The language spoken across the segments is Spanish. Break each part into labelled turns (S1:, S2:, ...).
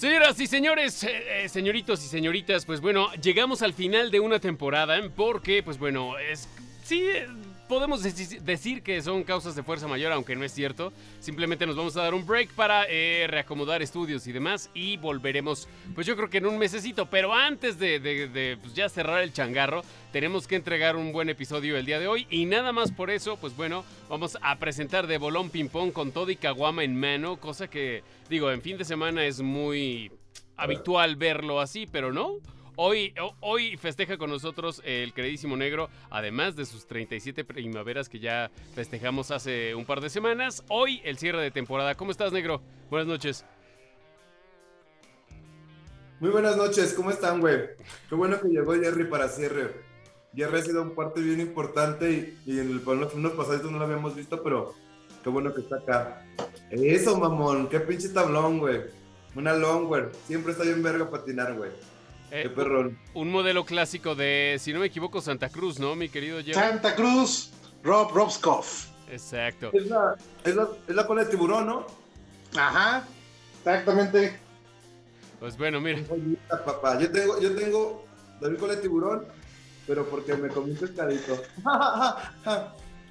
S1: Señoras y señores, eh, eh, señoritos y señoritas, pues bueno, llegamos al final de una temporada porque, pues bueno, es... Sí, podemos decir que son causas de fuerza mayor, aunque no es cierto. Simplemente nos vamos a dar un break para reacomodar estudios y demás y volveremos, pues yo creo que en un mesecito. Pero antes de, pues ya cerrar el changarro, tenemos que entregar un buen episodio el día de hoy y nada más por eso, pues bueno, vamos a presentar de bolón ping pong con todo y en mano, cosa que digo, en fin de semana es muy habitual verlo así, pero no. Hoy, hoy festeja con nosotros el queridísimo negro, además de sus 37 primaveras que ya festejamos hace un par de semanas. Hoy el cierre de temporada. ¿Cómo estás, negro? Buenas noches.
S2: Muy buenas noches, ¿cómo están, güey? Qué bueno que llegó Jerry para cierre. Jerry ha sido un parte bien importante y, en el, los unos pasaditos no lo habíamos visto, pero qué bueno que está acá. Eso, mamón, qué pinche tablón, güey. Una longwear. Siempre está bien verga patinar, güey. Eh, Qué perrón.
S1: Un modelo clásico de, si no me equivoco, Santa Cruz, ¿no, mi querido Jerry?
S3: Santa Cruz, Rob Robskoff.
S1: Exacto.
S2: Es la, es, la, es la cola de tiburón, ¿no?
S3: Ajá, exactamente.
S1: Pues bueno, mira.
S2: papá. Yo tengo, yo tengo la cola de tiburón, pero porque me comí un pescadito.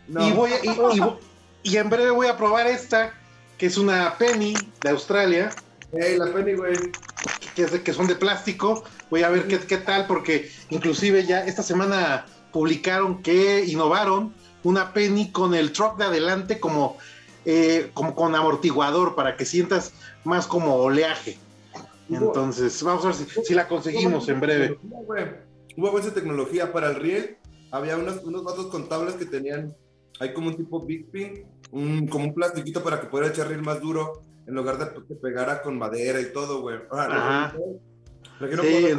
S3: no. y, voy y, y en breve voy a probar esta, que es una penny de Australia
S2: Hey, la Penny, güey.
S3: Que, que son de plástico. Voy a ver qué, qué tal, porque inclusive ya esta semana publicaron que innovaron una Penny con el truck de adelante como, eh, como con amortiguador para que sientas más como oleaje. Entonces, vamos a ver si, la conseguimos en breve.
S2: Hubo buena tecnología para el riel. Había unos, unos vasos contables que tenían hay como un tipo Big Pin, un, como un plastiquito para que pudiera echar riel más duro en lugar de que pegara con madera y todo, güey. Ajá.
S3: sí.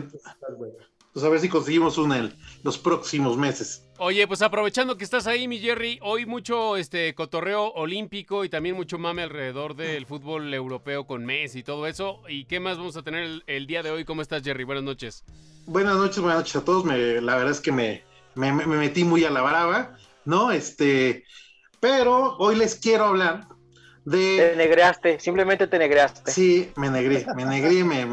S3: Pues a ver si conseguimos una en los próximos meses.
S1: Oye, pues aprovechando que estás ahí, mi Jerry, hoy mucho este cotorreo olímpico y también mucho mame alrededor del fútbol europeo con Messi y todo eso. ¿Y qué más vamos a tener el, día de hoy? ¿Cómo estás, Jerry? Buenas noches.
S3: Buenas noches, buenas noches a todos. la verdad es que me, me, me metí muy a la brava, ¿no? Este, pero hoy les quiero hablar
S4: te negreaste, simplemente te negreaste.
S3: Sí, me negré, me negré, me,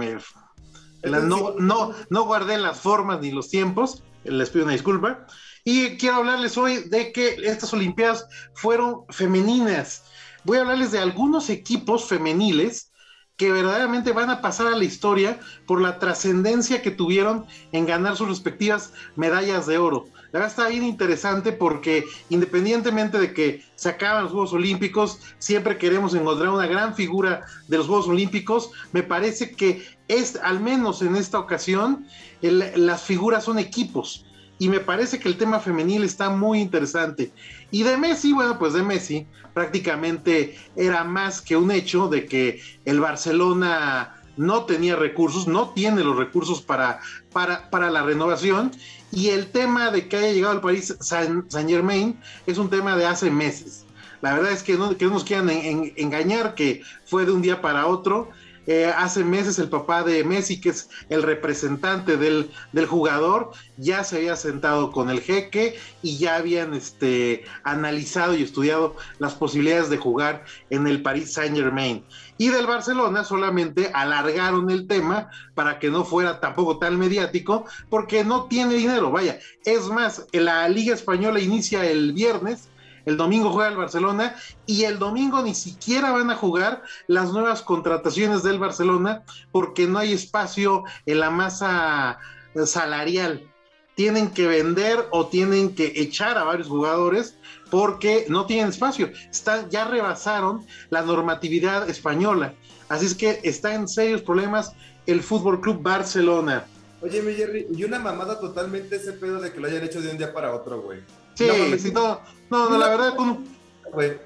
S3: no, no, no guardé las formas ni los tiempos, les pido una disculpa. Y quiero hablarles hoy de que estas Olimpiadas fueron femeninas. Voy a hablarles de algunos equipos femeniles que verdaderamente van a pasar a la historia por la trascendencia que tuvieron en ganar sus respectivas medallas de oro. La verdad está bien interesante porque independientemente de que se acaban los Juegos Olímpicos, siempre queremos encontrar una gran figura de los Juegos Olímpicos. Me parece que es, al menos en esta ocasión, las figuras son equipos y me parece que el tema femenil está muy interesante. Y de Messi, bueno, pues de Messi prácticamente era más que un hecho de que el Barcelona no tenía recursos, no tiene los recursos para, para, para la renovación. Y el tema de que haya llegado al país Saint, Germain es un tema de hace meses. La verdad es que no, que no nos quieran engañar que fue de un día para otro. Eh, hace meses el papá de Messi, que es el representante del, jugador, ya se había sentado con el jeque y ya habían este, analizado y estudiado las posibilidades de jugar en el Paris Saint Germain. Y del Barcelona solamente alargaron el tema para que no fuera tampoco tan mediático, porque no tiene dinero. Vaya, es más, la Liga Española inicia el viernes el domingo juega el Barcelona y el domingo ni siquiera van a jugar las nuevas contrataciones del Barcelona porque no hay espacio en la masa salarial. Tienen que vender o tienen que echar a varios jugadores porque no tienen espacio. Están, ya rebasaron la normatividad española. Así es que está en serios problemas el Fútbol Club Barcelona.
S2: Oye, mi Jerry, y una mamada totalmente ese pedo de que lo hayan hecho de un día para otro, güey.
S3: Sí, no, no, no, la verdad, con,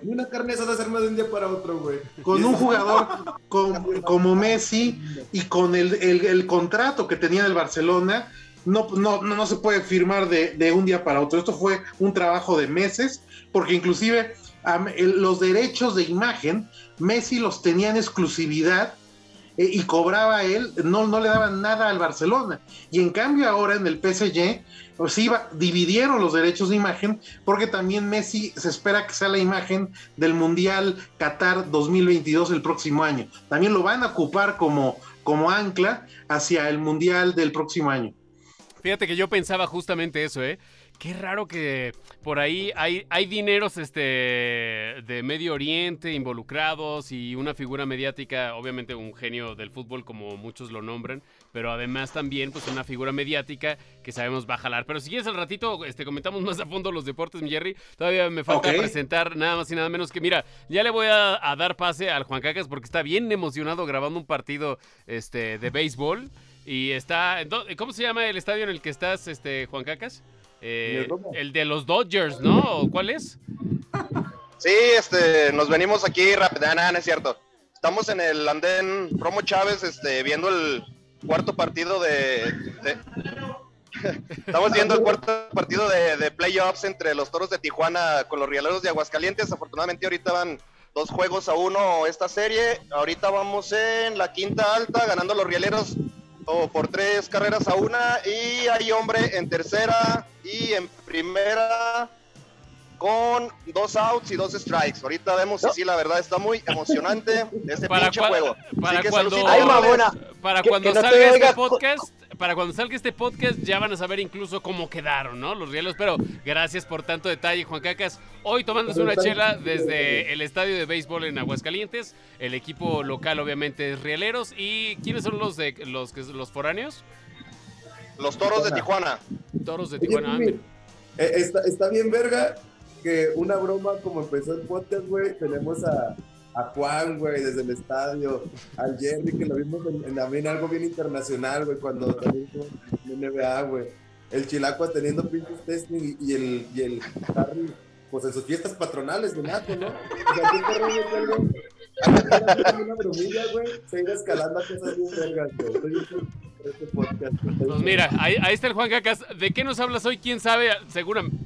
S2: una carne de hacerme de un día para otro, güey.
S3: Con un jugador como Messi y con el, contrato que tenía el Barcelona, no, no, no, se puede firmar de, un día para otro. Esto fue un trabajo de meses, porque inclusive los derechos de imagen, Messi los tenía en exclusividad eh, y cobraba él, no, no le daban nada al Barcelona. Y en cambio ahora en el PSG pues iba, dividieron los derechos de imagen porque también Messi se espera que sea la imagen del Mundial Qatar 2022 el próximo año. También lo van a ocupar como, como ancla hacia el Mundial del próximo año.
S1: Fíjate que yo pensaba justamente eso, ¿eh? Qué raro que por ahí hay, hay dineros este, de Medio Oriente involucrados y una figura mediática, obviamente un genio del fútbol como muchos lo nombran, pero además también pues una figura mediática que sabemos va a jalar. Pero si quieres al ratito este, comentamos más a fondo los deportes, mi Jerry. Todavía me falta presentar nada más y nada menos que, mira, ya le voy a, dar pase al Juan Cacas porque está bien emocionado grabando un partido este, de béisbol. Y está, ¿cómo se llama el estadio en el que estás, este, Juan Cacas? Eh, el de los Dodgers, ¿no? ¿Cuál es?
S5: Sí, este, nos venimos aquí rápido, ah, nada, no es cierto. Estamos en el andén Promo Chávez, este, viendo el cuarto partido de, Estamos viendo el cuarto partido de, de, playoffs entre los Toros de Tijuana con los Rieleros de Aguascalientes. Afortunadamente ahorita van dos juegos a uno esta serie. Ahorita vamos en la quinta alta, ganando los Rieleros por tres carreras a una y hay hombre en tercera y en primera con dos outs y dos strikes. Ahorita vemos si sí, la verdad está muy emocionante este pinche juego.
S1: Para cuando, para cuando salga este podcast, para cuando salga este podcast ya van a saber incluso cómo quedaron, ¿no? Los rielos. Pero gracias por tanto detalle, Juan Cacas. Hoy tomándose una chela desde el estadio de béisbol en Aguascalientes. El equipo local, obviamente, es Rieleros. ¿Y quiénes son los de los, los foráneos?
S5: Los toros de Tijuana.
S1: Toros de Tijuana.
S2: Eh, está, está bien, verga, que una broma como empezó el podcast, güey. Tenemos a a Juan, güey, desde el estadio, al Jerry, que lo vimos en, también algo bien internacional, güey, cuando también en NBA, güey. El Chilacua teniendo pinches testing y, el, y el Harry, pues en sus fiestas patronales de Nato, ¿no? O sea, ¿qué algo? una bromilla, güey, se iba escalando a cosas bien vergas, güey. Este
S1: pues mira, ahí, ahí, está el Juan Cacas. ¿De qué nos hablas hoy? ¿Quién sabe? Seguramente,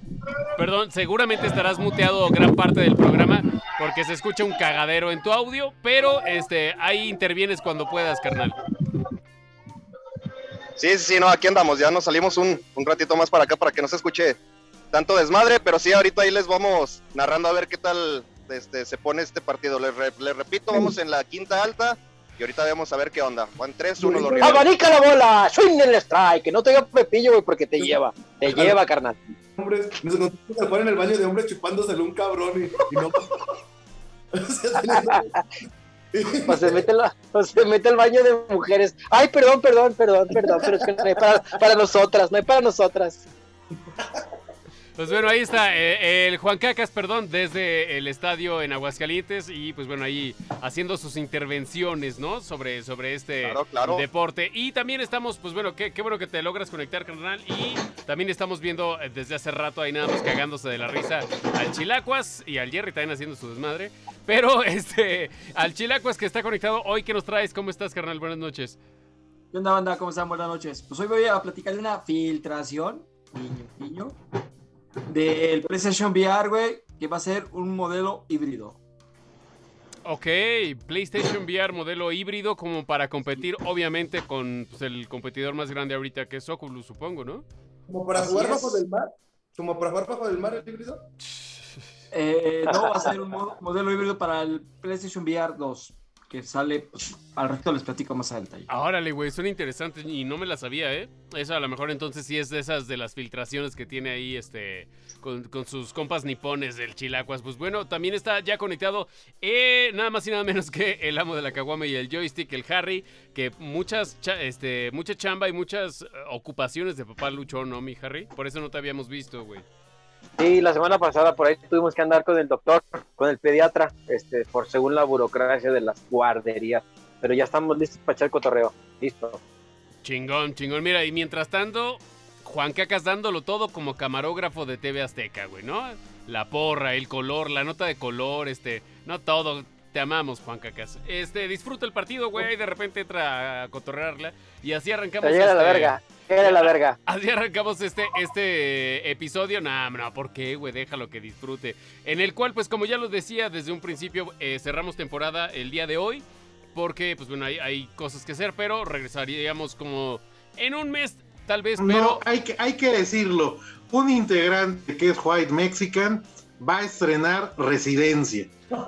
S1: perdón, seguramente estarás muteado gran parte del programa porque se escucha un cagadero en tu audio, pero este, ahí intervienes cuando puedas, carnal.
S5: Sí, sí, sí, no, aquí andamos, ya nos salimos un, un ratito más para acá para que no se escuche tanto desmadre, pero sí, ahorita ahí les vamos narrando a ver qué tal este, se pone este partido. Les, repito, vamos en la quinta alta y ahorita vamos a ver qué onda. Van 3, 1 los
S4: ¡Abanica la bola! ¡Swing el strike! Que no te diga Pepillo, güey, porque te lleva. Te lleva, carnal.
S2: Hombres, nos encontramos en el baño de hombres chupándoselo un cabrón y, no.
S4: pues se mete, la, pues se mete el baño de mujeres. Ay, perdón, perdón, perdón, perdón, pero es que no hay para, para nosotras, no hay para nosotras.
S1: Pues bueno, ahí está eh, el Juan Cacas, perdón, desde el estadio en Aguascalientes y pues bueno, ahí haciendo sus intervenciones, ¿no? Sobre, sobre este deporte. Y también estamos, pues bueno, qué, qué, bueno que te logras conectar, carnal. Y también estamos viendo eh, desde hace rato ahí nada más cagándose de la risa al Chilacuas y al Jerry también haciendo su desmadre. Pero este, al Chilacuas que está conectado hoy, ¿qué nos traes? ¿Cómo estás, carnal? Buenas noches.
S6: ¿Qué onda, banda? ¿Cómo están? Buenas noches. Pues hoy voy a platicar de una filtración, niño, niño, del PlayStation VR, güey, que va a ser un modelo híbrido.
S1: Ok, PlayStation VR modelo híbrido como para competir obviamente con pues, el competidor más grande ahorita que es Oculus, supongo, ¿no?
S2: ¿Como para jugar bajo del mar? ¿Como para jugar bajo del mar el híbrido?
S6: Eh, no, va a ser un modelo híbrido para el PlayStation VR 2 que sale, al resto les platico más adelante.
S1: Órale, güey, suena interesante y no me la sabía, ¿eh? Eso a lo mejor entonces sí es de esas de las filtraciones que tiene ahí este con, sus compas nipones del Chilacuas. Pues bueno, también está ya conectado eh, nada más y nada menos que el amo de la caguama y el joystick, el Harry, que muchas este mucha chamba y muchas eh, ocupaciones de papá Lucho, ¿no, mi Harry? Por eso no te habíamos visto, güey.
S4: Sí, la semana pasada por ahí tuvimos que andar con el doctor, con el pediatra, este, por según la burocracia de las guarderías. Pero ya estamos listos para echar el cotorreo. Listo.
S1: Chingón, chingón. Mira, y mientras tanto, Juan Cacas dándolo todo como camarógrafo de TV Azteca, güey, ¿no? La porra, el color, la nota de color, este, no todo. Te amamos, Juan Cacas. Este, disfruta el partido, güey, y de repente entra a cotorrearla. Y así arrancamos.
S4: Llega la este, verga. Era la verga.
S1: Así arrancamos este, este episodio. No, no, ¿por qué, güey? Déjalo que disfrute. En el cual, pues como ya lo decía desde un principio, eh, cerramos temporada el día de hoy. Porque, pues bueno, hay, cosas que hacer, pero regresaríamos como en un mes, tal vez, pero...
S3: No, hay que, hay que decirlo. Un integrante que es White Mexican va a estrenar Residencia.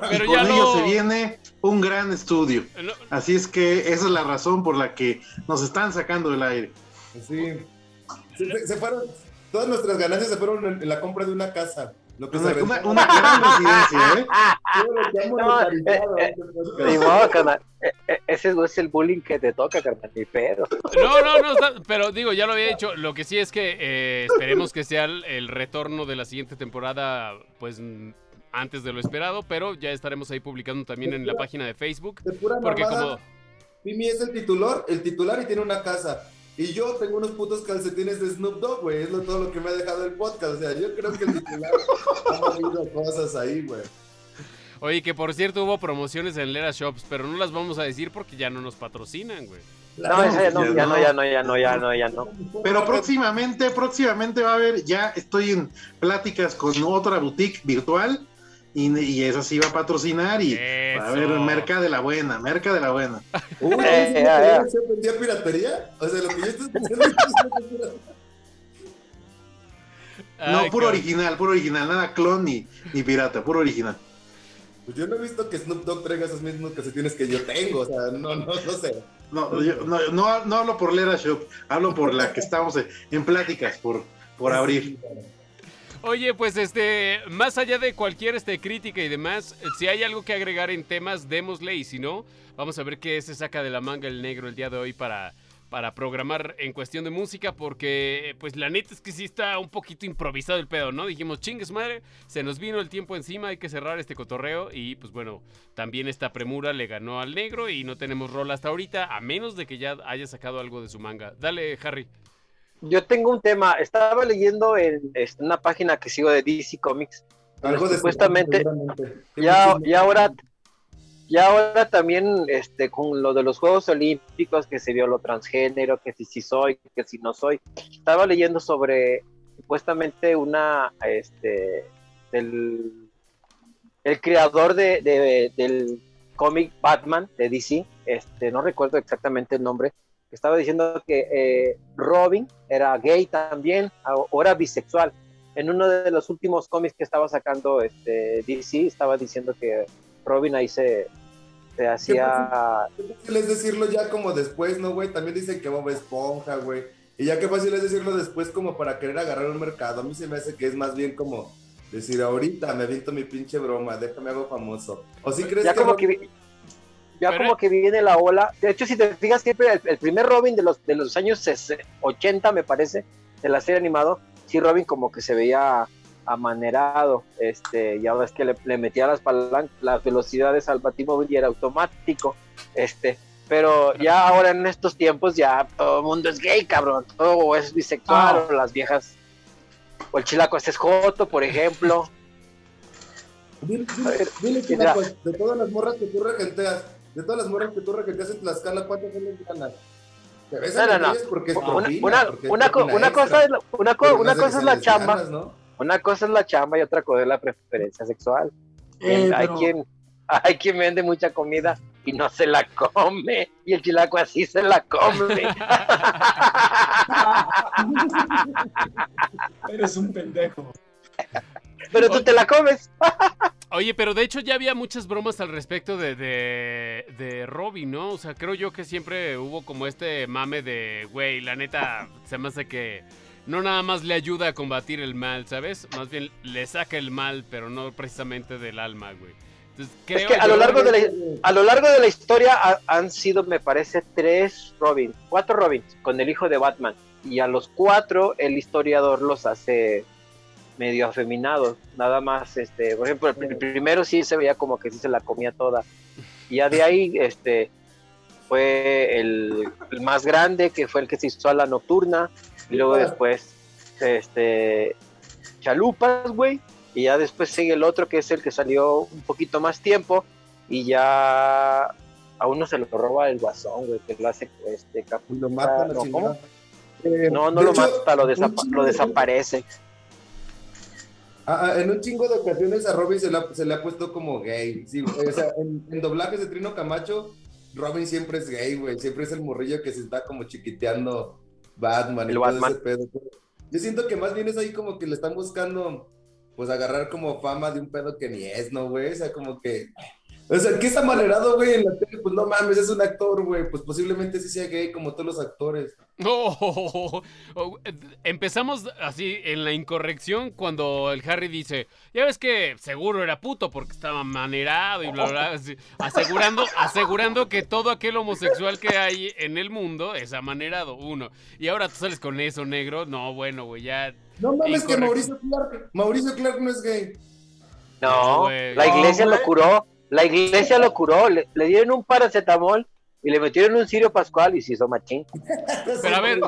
S1: Pero
S3: y con ello
S1: lo-
S3: se viene un gran estudio.
S1: No,
S3: Así es que esa es la razón por la que nos están sacando del aire.
S2: Sí. Se, se- se fueron, todas nuestras ganancias se fueron en, en la compra de una casa. Lo que
S3: Una,
S2: se
S3: una-
S2: rentó.
S3: una gran residencia, ¿eh?
S4: No, eh, modo, carnal. Eh, eh, Ese es el bullying que te toca, carnal. Ni pedo.
S1: No, no, no, está- pero digo, ya lo había dicho. Lo que sí es que eh, esperemos que sea el, el retorno de la siguiente temporada, pues antes de lo esperado, pero ya estaremos ahí publicando también en la página de Facebook.
S2: De pura
S1: Porque
S2: mamada,
S1: como,
S2: Pimi es el titular, el titular y tiene una casa. Y yo tengo unos putos calcetines de Snoop Dogg, güey. Es lo, todo lo que me ha dejado el podcast. O sea, yo creo que el titular ha movido cosas ahí, güey.
S1: oye, que por cierto hubo promociones en Lera Shops, pero no las vamos a decir porque ya no nos patrocinan, güey.
S4: No, esa ya no,
S3: ya no,
S4: ya no, ya no, ya no, ya no.
S3: Pero próximamente, próximamente va a haber, ya estoy en pláticas con otra boutique virtual y, y esa sí va a patrocinar y va a
S1: Eso.
S3: merca de la buena, merca de la buena.
S2: Uy,
S4: Eh,
S2: ¿sí
S4: ya, ya.
S2: ¿se vendía piratería? O sea, lo que yo estoy escuchando es que es piratería.
S3: No, puro original, puro original, nada clon ni, ni pirata, puro original.
S2: Pues yo no he visto que Snoop Dogg traiga esos mismos calcetines que yo tengo. O sea, no, no, no sé.
S3: No, yo- no, no, no hablo por Lera Shop, hablo por la que estamos en, en pláticas por, por abrir.
S1: Oye, pues este, más allá de cualquier este, crítica y demás, si hay algo que agregar en temas, démosle y si no, vamos a ver qué se saca de la manga el negro el día de hoy para, para programar en cuestión de música, porque pues la neta es que sí está un poquito improvisado el pedo, ¿no? Dijimos, chingues madre, se nos vino el tiempo encima, hay que cerrar este cotorreo y pues bueno, también esta premura le ganó al negro y no tenemos rol hasta ahorita, a menos de que ya haya sacado algo de su manga. Dale, Harry.
S4: Yo tengo un tema. Estaba leyendo en este, una página que sigo de DC Comics.
S2: Algo de
S4: Supuestamente. Ya, y ahora, y ahora también este, con lo de los Juegos Olímpicos, que se vio lo transgénero, que si sí soy, que si no soy. Estaba leyendo sobre supuestamente una, este, del el creador de, de- del cómic Batman de DC, este, no recuerdo exactamente el nombre, que estaba diciendo que eh, Robin era gay también, era bisexual. En uno de los últimos cómics que estaba sacando este, DC, estaba diciendo que Robin ahí se, se hacía...
S2: Qué fácil es decirlo ya como después, ¿no, güey? También dicen que Bob Esponja, güey. Y ya qué fácil es decirlo después como para querer agarrar un mercado. A mí se me hace que es más bien como decir, ahorita me aviento mi pinche broma, déjame hago famoso. ¿O si crees
S4: Ya
S2: que
S4: como
S2: Robin-
S4: que, vi- ya
S1: Pero-
S4: como que viene la ola. De hecho, si te fijas, siempre el, el primer Robin de los, de los años 60, 80, me parece, de la serie animado, sí, Robin como que se veía amanerado. Este, ya ves que le, le metía las palancas, las velocidades al batimóvil y era automático. Este, pero ya ahora en estos tiempos ya todo el mundo es gay, cabrón. Todo es bisexual,
S6: Ah.
S4: o las viejas. O el chilaco es joto, por ejemplo.
S2: Dile, dile,
S4: A ver,
S2: dile, de todas las morras que tú regenteas, de todas las morras que tú regenteas en Tlaxcala, ¿cuántas son lesbianas? Te ves
S4: No, no, no.
S2: porque es
S4: Una,
S2: propina,
S4: una,
S2: porque es
S4: una, co-
S2: propina
S4: una
S2: extra.
S4: cosa es la, una, co- una cosa es chamba, una cosa es la chamba y otra cosa es la preferencia sexual.
S6: Eh,
S4: hay
S6: pero-
S4: quien hay quien vende mucha comida y no se la come y el chilaco así se la come.
S6: Eres un pendejo.
S4: Pero tú te la comes.
S1: Oye, pero de hecho ya había muchas bromas al respecto de, de, de Robin, ¿no? O sea, creo yo que siempre hubo como este mame de, güey, la neta, se me hace que no nada más le ayuda a combatir el mal, ¿sabes? Más bien le saca el mal, pero no precisamente del alma, güey. Entonces, creo
S4: Es que a lo largo de la, a lo largo de la historia ha- han sido, me parece, tres Robin, cuatro Robins con el hijo de Batman. Y a los cuatro el historiador los hace medio afeminados. Nada más, este, por ejemplo, el, pr- el primero sí se veía como que sí se la comía toda. Y ya de ahí, este, fue el, el más grande, que fue el que se hizo a la nocturna. Y luego después, este, Chalupas, güey. Y ya después sigue el otro, que es el que salió un poquito más tiempo. Y ya a uno se lo roba el guasón, güey, que lo hace este cap-
S2: Y lo matan a
S4: no,
S2: chingada.
S4: ¿cómo?
S2: Eh,
S4: No, no
S2: de
S4: lo
S2: hecho,
S4: mata, lo, desapa- lo
S2: de-
S4: desaparece.
S2: Ah, ah, en un chingo de ocasiones a Robin se le ha, se le ha puesto como gay. Sí, o sea, en, en doblajes de Trino Camacho, Robin siempre es gay, güey. Siempre es el morrillo que se está como chiquiteando Batman y
S4: El
S2: todo
S4: Batman.
S2: ese pedo. Yo siento que más bien es ahí como que le están buscando pues agarrar como fama de un pedo que ni es, ¿no, güey? O sea, como que... O sea, ¿qué está malerado, güey, en la tele? Pues no mames, es un actor, güey. Pues posiblemente sí sea gay como todos los actores.
S1: No, oh, empezamos así en la incorrección cuando el Harry dice, ya ves que seguro era puto porque estaba manerado y bla, bla, así, asegurando, asegurando que todo aquel homosexual que hay en el mundo es amanerado, uno. Y ahora tú sales con eso, negro. No, bueno, güey, ya...
S2: No mames que Mauricio Clark, Mauricio Clark no es gay.
S4: No, la iglesia
S6: No,
S4: lo curó. La iglesia lo curó. Le, le dieron un paracetamol y le metieron un cirio pascual y se hizo machín.
S1: Pero a ver,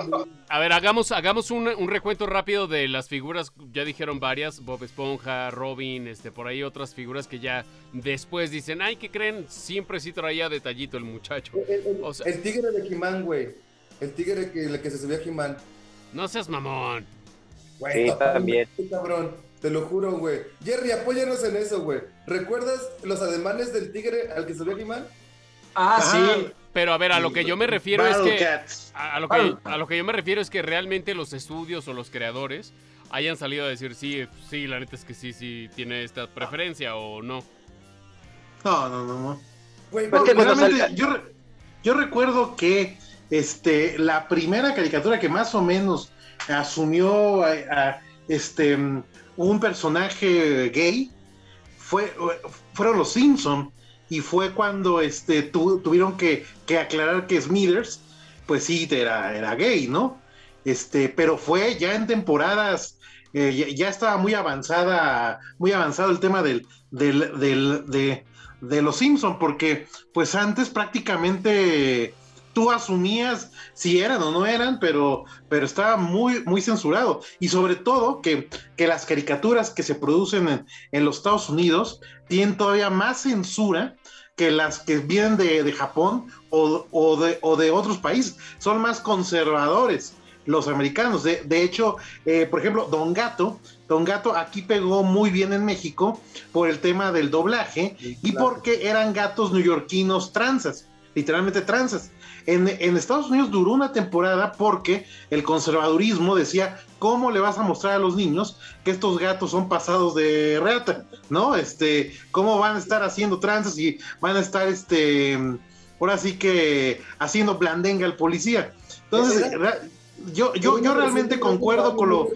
S1: a ver, hagamos, hagamos un, un recuento rápido de las figuras, ya dijeron varias, Bob Esponja, Robin, este, por ahí otras figuras que ya después dicen, ay, ¿qué creen? Siempre sí traía detallito el muchacho.
S2: El, el-
S1: O sea-
S2: el tigre de He-Man, güey. El tigre que, el que se subió a He-Man.
S1: No seas mamón.
S2: Güey,
S4: Sí, también.
S2: cabrón. Te lo juro, güey. Jerry, apóyanos en eso, güey. ¿Recuerdas los ademanes del tigre al que subió a He-Man?
S6: Ah, sí.
S1: Pero a ver, a lo que yo me refiero es que...
S3: Cats.
S1: A a lo, que, a lo que yo me refiero es que realmente los estudios o los creadores hayan salido a decir, sí, sí, la neta es que sí, sí, tiene esta preferencia o no.
S3: No, no, no, no.
S2: Güey,
S3: No, realmente, yo, yo recuerdo que este, la primera caricatura que más o menos asumió a, a, este, un personaje gay fue, fueron los Simpson y fue cuando este, tu- tuvieron que, que aclarar que Smithers, pues sí, era, era gay, ¿no? Este, pero fue ya en temporadas, eh, ya, estaba muy avanzada, muy avanzado el tema del, del, del- de, de los Simpson, porque pues antes prácticamente tú asumías si eran o no eran, pero, pero estaba muy, muy censurado. Y sobre todo que, que las caricaturas que se producen en, en los Estados Unidos tienen todavía más censura que las que vienen de, de Japón o, o de, o de otros países. Son más conservadores los americanos. De, de hecho, eh, por ejemplo, Don Gato, Don Gato aquí pegó muy bien en México por el tema del doblaje y porque eran gatos neoyorquinos transas, literalmente transas. En, en Estados Unidos duró una temporada porque el conservadurismo decía, ¿cómo le vas a mostrar a los niños que estos gatos son pasados de reata? ¿No? Este, ¿cómo van a estar haciendo tranzas y van a estar, este, ahora sí que haciendo blandenga al policía? Entonces, yo, yo, yo realmente concuerdo con lo,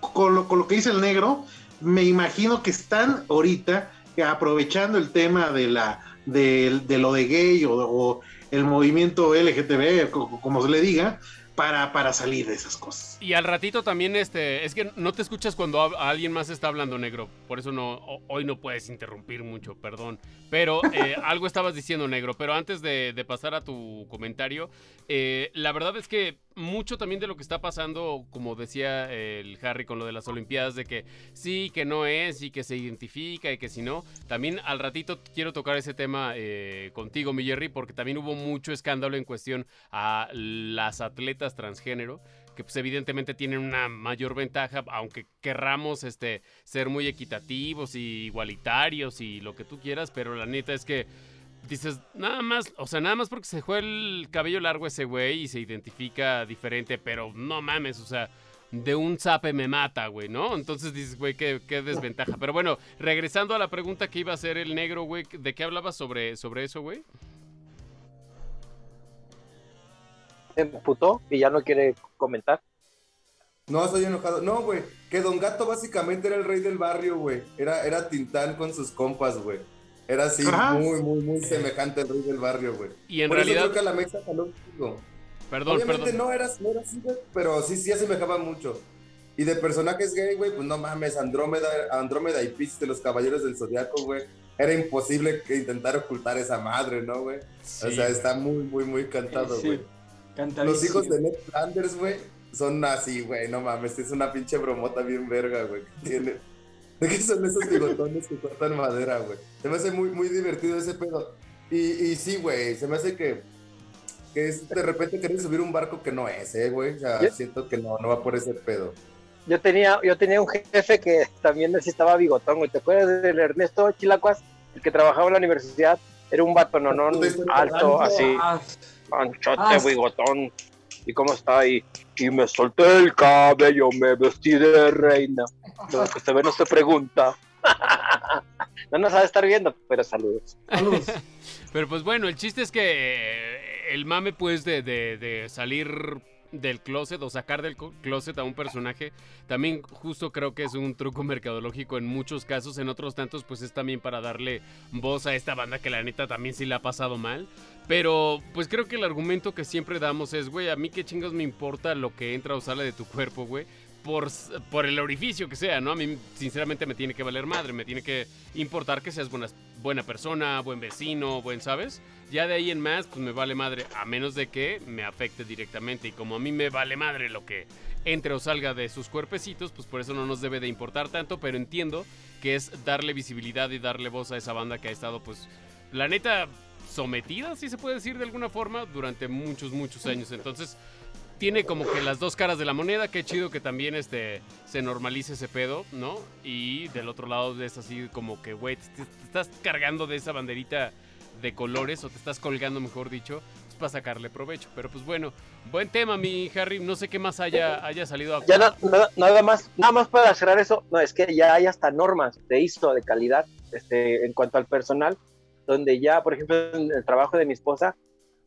S3: con lo, con lo que dice el negro, me imagino que están ahorita aprovechando el tema de la de, de lo de gay o, o el movimiento LGTB, co- como se le diga, para, para salir de esas cosas.
S1: Y al ratito también, este, es que no te escuchas cuando a- alguien más está hablando negro, por eso no, ho- hoy no puedes interrumpir mucho, perdón. Pero eh, algo estabas diciendo negro, pero antes de, de pasar a tu comentario, eh, la verdad es que mucho también de lo que está pasando, como decía el Harry con lo de las Olimpiadas, de que sí, que no es y que se identifica y que si no, también al ratito quiero tocar ese tema eh, contigo, mi Jerry, porque también hubo mucho escándalo en cuestión a las atletas transgénero que pues evidentemente tienen una mayor ventaja, aunque querramos este, ser muy equitativos y igualitarios y lo que tú quieras, pero la neta es que dices, nada más, o sea, nada más porque se dejó el cabello largo ese güey y se identifica diferente, pero no mames, o sea, de un zape me mata, güey, ¿no? Entonces dices, güey, qué, qué desventaja. Pero bueno, regresando a la pregunta que iba a hacer el negro, güey, ¿de qué hablabas sobre, sobre eso, güey?
S4: Se emputó y ya no quiere comentar.
S2: No, estoy enojado. No, güey. Que Don Gato básicamente era el rey del barrio, güey. Era, era Tintán con sus compas, güey. Era así,
S3: Ajá.
S2: muy, muy, muy semejante al rey del barrio, güey.
S1: Y en
S2: Por
S1: realidad,
S2: eso creo que a la mexa jaló un chingo.
S1: perdón,
S2: Obviamente
S1: perdón.
S2: no era, no era así, güey, pero sí, sí asemejaba mucho. Y de personajes gay, güey, pues no mames, Andrómeda, Andrómeda y Pisces de los Caballeros del Zodiaco, güey. Era imposible que intentar ocultar esa madre, ¿no, güey? O sea, está muy, muy, muy cantado,
S6: Sí,
S2: güey. Los hijos de Ned Flanders, güey, son así, güey, no mames, es una pinche bromota bien verga, güey, que tiene. ¿De qué son esos bigotones que cortan madera, güey? Se me hace muy, muy divertido ese pedo. Y, y sí, güey, se me hace que, que es de repente querer subir un barco que no es, eh, güey. O sea, siento que no, no va por ese pedo.
S4: Yo tenía, yo tenía un jefe que también necesitaba bigotón, güey. ¿Te acuerdas del Ernesto Chilacuas? El que trabajaba en la universidad. Era un vato nonón,
S2: Puta historia
S4: alto, así,
S6: Ah,
S4: anchote,
S6: Ah,
S4: bigotón. ¿Y cómo está? Y, y me solté el cabello, me vestí de reina. Lo que se ve no se pregunta. no nos va a estar viendo, pero saludos.
S6: Saludos.
S1: Pero pues bueno, el chiste es que el mame pues de, de- de salir del closet o sacar del closet a un personaje, también justo creo que es un truco mercadológico en muchos casos, en otros tantos pues es también para darle voz a esta banda que la neta también sí la ha pasado mal. Pero pues creo que el argumento que siempre damos es, güey, a mí qué chingos me importa lo que entra o sale de tu cuerpo, güey. Por, por el orificio que sea, ¿no? A mí sinceramente me tiene que valer madre, me tiene que importar que seas buena, buena persona, buen vecino, buen, ¿sabes? Ya de ahí en más, pues me vale madre, a menos de que me afecte directamente. Y como a mí me vale madre lo que entre o salga de sus cuerpecitos, pues por eso no nos debe de importar tanto, pero entiendo que es darle visibilidad y darle voz a esa banda que ha estado, pues, la neta, sometida, si se puede decir de alguna forma, durante muchos, muchos años. Entonces, tiene como que las dos caras de la moneda. Qué chido que también este, se normalice ese pedo, ¿no? Y del otro lado es así como que, güey, te, te estás cargando de esa banderita de colores o te estás colgando, mejor dicho, pues para sacarle provecho. Pero pues bueno, buen tema, mi Harry. No sé qué más haya, haya salido a
S4: Ya na- na- nada más, nada más para cerrar eso, no, es que ya hay hasta normas de ISO de calidad este, en cuanto al personal, donde ya, por ejemplo, en el trabajo de mi esposa,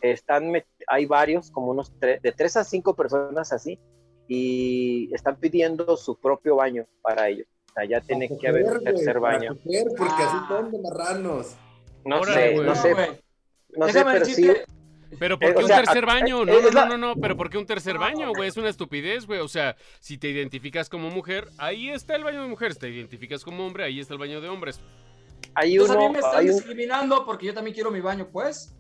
S4: están, hay varios, como unos tre- de tres a cinco personas así, y están pidiendo su propio baño para ellos. O sea, ya tiene que haber un tercer baño.
S2: coger, porque así
S6: Ah.
S2: son de marranos.
S4: No
S1: Órale,
S4: sé,
S1: güey.
S4: no sé,
S6: güey.
S4: no sé,
S6: Déjame
S4: pero sí,
S1: Pero ¿por
S4: Eh,
S1: qué
S4: o
S1: un tercer baño? No, no,
S4: es
S1: no, no, no, pero ¿por qué un tercer baño, güey? Es una estupidez, güey. O sea, si te identificas como mujer, ahí está el baño de mujeres. Te identificas como hombre, ahí está el baño de hombres.
S4: hay
S6: entonces a mí
S4: uno,
S6: me están
S4: hay un,
S6: discriminando porque yo también quiero mi baño, pues.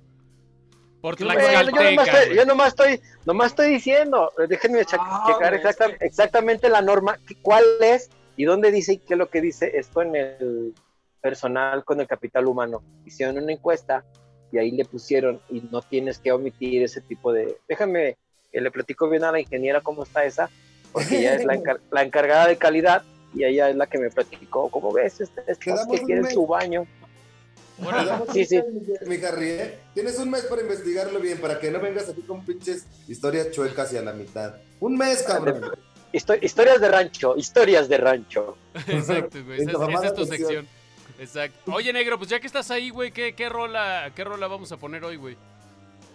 S1: Por
S6: Yo-
S4: nomás estoy, yo nomás estoy, nomás estoy diciendo, déjenme cha-
S6: Ah,
S4: checar exacta- exactamente la norma, qué- cuál es y dónde dice y qué es lo que dice esto en el personal con el capital humano. Hicieron una encuesta y ahí le pusieron y no tienes que omitir ese tipo de... Déjame, que le platico bien a la ingeniera cómo está esa, porque ella es la, encar- la encargada de calidad y ella es la que me platicó, ¿cómo ves? Este, estos
S2: Quedamos
S4: que quieren su baño.
S2: Damos
S4: Sí, sí.
S2: Mi Harry, ¿eh? Tienes un mes para investigarlo bien, para que no vengas aquí con pinches historias chuecas y a la mitad. Un mes, cabrón.
S4: Histo- historias de rancho, historias de rancho.
S1: Exacto, güey. Esa, es- esa
S2: mamada
S1: es tu
S2: sección.
S1: sección. Exacto. Oye, negro, pues ya que estás ahí, güey, ¿qué, qué, rola, ¿qué rola vamos a poner hoy, güey?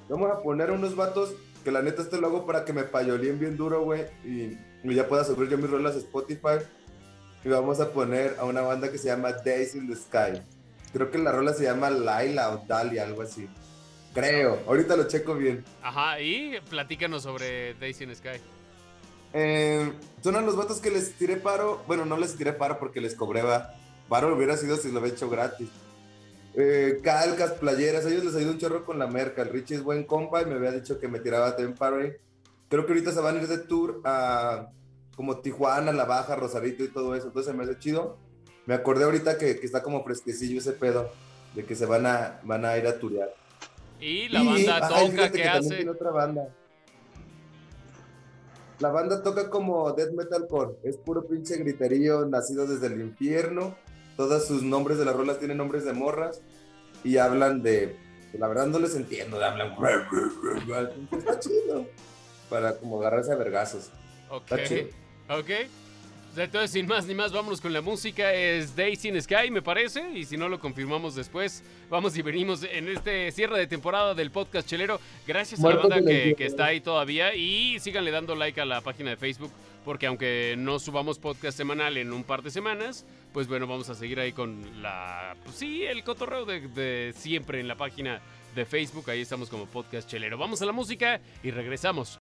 S2: Vamos a poner unos vatos que la neta este lo hago para que me payolien bien duro, güey. Y, y ya pueda subir yo mis rolas a Spotify. Y vamos a poner a una banda que se llama Days in the Sky. Creo que la rola se llama Laila o Dalia, algo así. Creo. Ahorita lo checo bien.
S1: Ajá, y platícanos sobre Daisy in Sky.
S2: Eh, son a los vatos que les tiré paro. Bueno, no les tiré paro porque les cobré, va. Paro hubiera sido si lo había hecho gratis. Eh, calcas, playeras, ellos les ayudó un chorro con la merca. El Richie es buen compa y me había dicho que me tiraba también paro ahí. Creo que ahorita se van a ir de tour a como Tijuana, La Baja, Rosarito y todo eso. Entonces me hace chido. Me acordé ahorita que, que está como fresquecillo ese pedo de que se van a, van a ir a turear.
S1: Y la banda
S2: ay,
S1: toca,
S2: fíjate
S1: ¿qué
S2: que
S1: hace?
S2: tiene otra banda. La banda toca como death metalcore, es puro pinche griterío nacido desde el infierno. Todos sus nombres de las rolas tienen nombres de morras y hablan de, la verdad no les entiendo, hablan está chido para como agarrarse a vergazos.
S1: Ok,
S2: Está chido.
S1: ok. Entonces, sin más ni más, vámonos con la música. Es Daisy in Sky, me parece. Y si no lo confirmamos después, vamos y venimos en este cierre de temporada del podcast chelero. Gracias a la banda que, está ahí todavía. Y síganle dando like a la página de Facebook. Porque aunque no subamos podcast semanal en un par de semanas, pues bueno, vamos a seguir ahí con la. Pues sí, el cotorreo de, de siempre en la página de Facebook. Ahí estamos como podcast chelero. Vamos a la música y regresamos.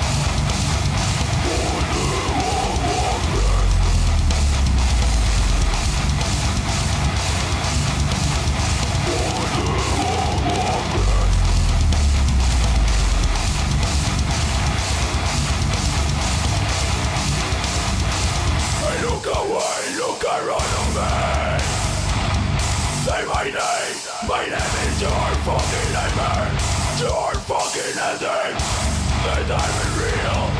S7: Look
S8: away, look around at me. Say my name, my name is your fucking nightmare Your fucking ending The time is real.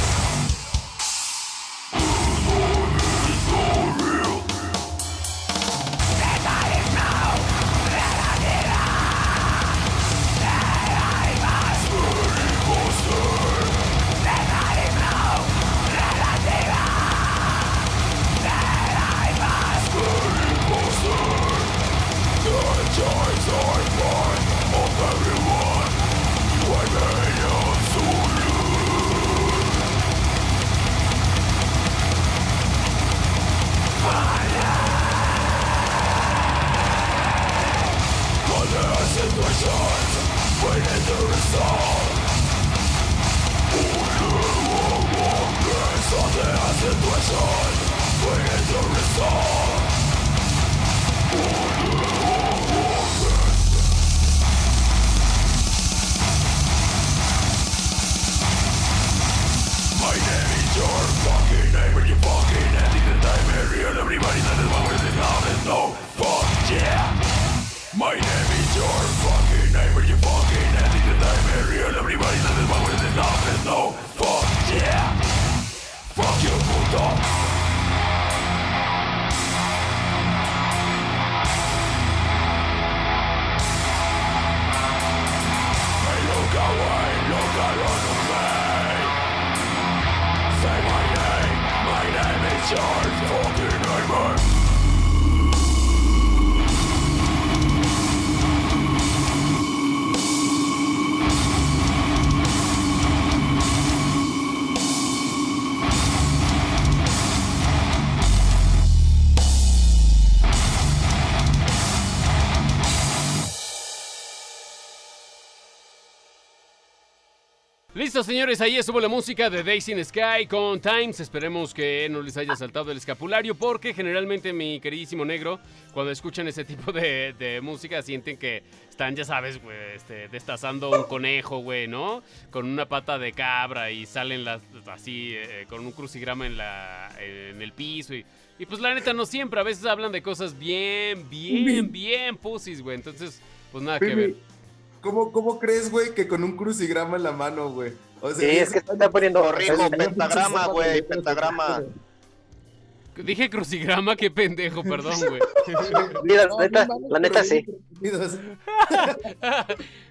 S1: Listo, señores, ahí estuvo la música de Days in Sky con Times. Esperemos que no les haya saltado el escapulario, porque generalmente, mi queridísimo negro, cuando escuchan ese tipo de, de música, sienten que están, ya sabes, güey, este, destazando un conejo, güey, ¿no? Con una pata de cabra y salen las, así, eh, con un crucigrama en, la, en el piso. Y, y pues la neta, no siempre. A veces hablan de cosas bien, bien, bien pussies, güey. Entonces, pues nada que ver.
S2: ¿Cómo, ¿Cómo crees, güey, que con un crucigrama en la mano, güey? O sea,
S4: Sí, es que se está poniendo
S5: Corrijo, pentagrama, güey, pentagrama.
S1: Dije crucigrama, qué pendejo, perdón, güey.
S4: Mira,
S2: No,
S4: neta,
S2: no
S4: la neta sí.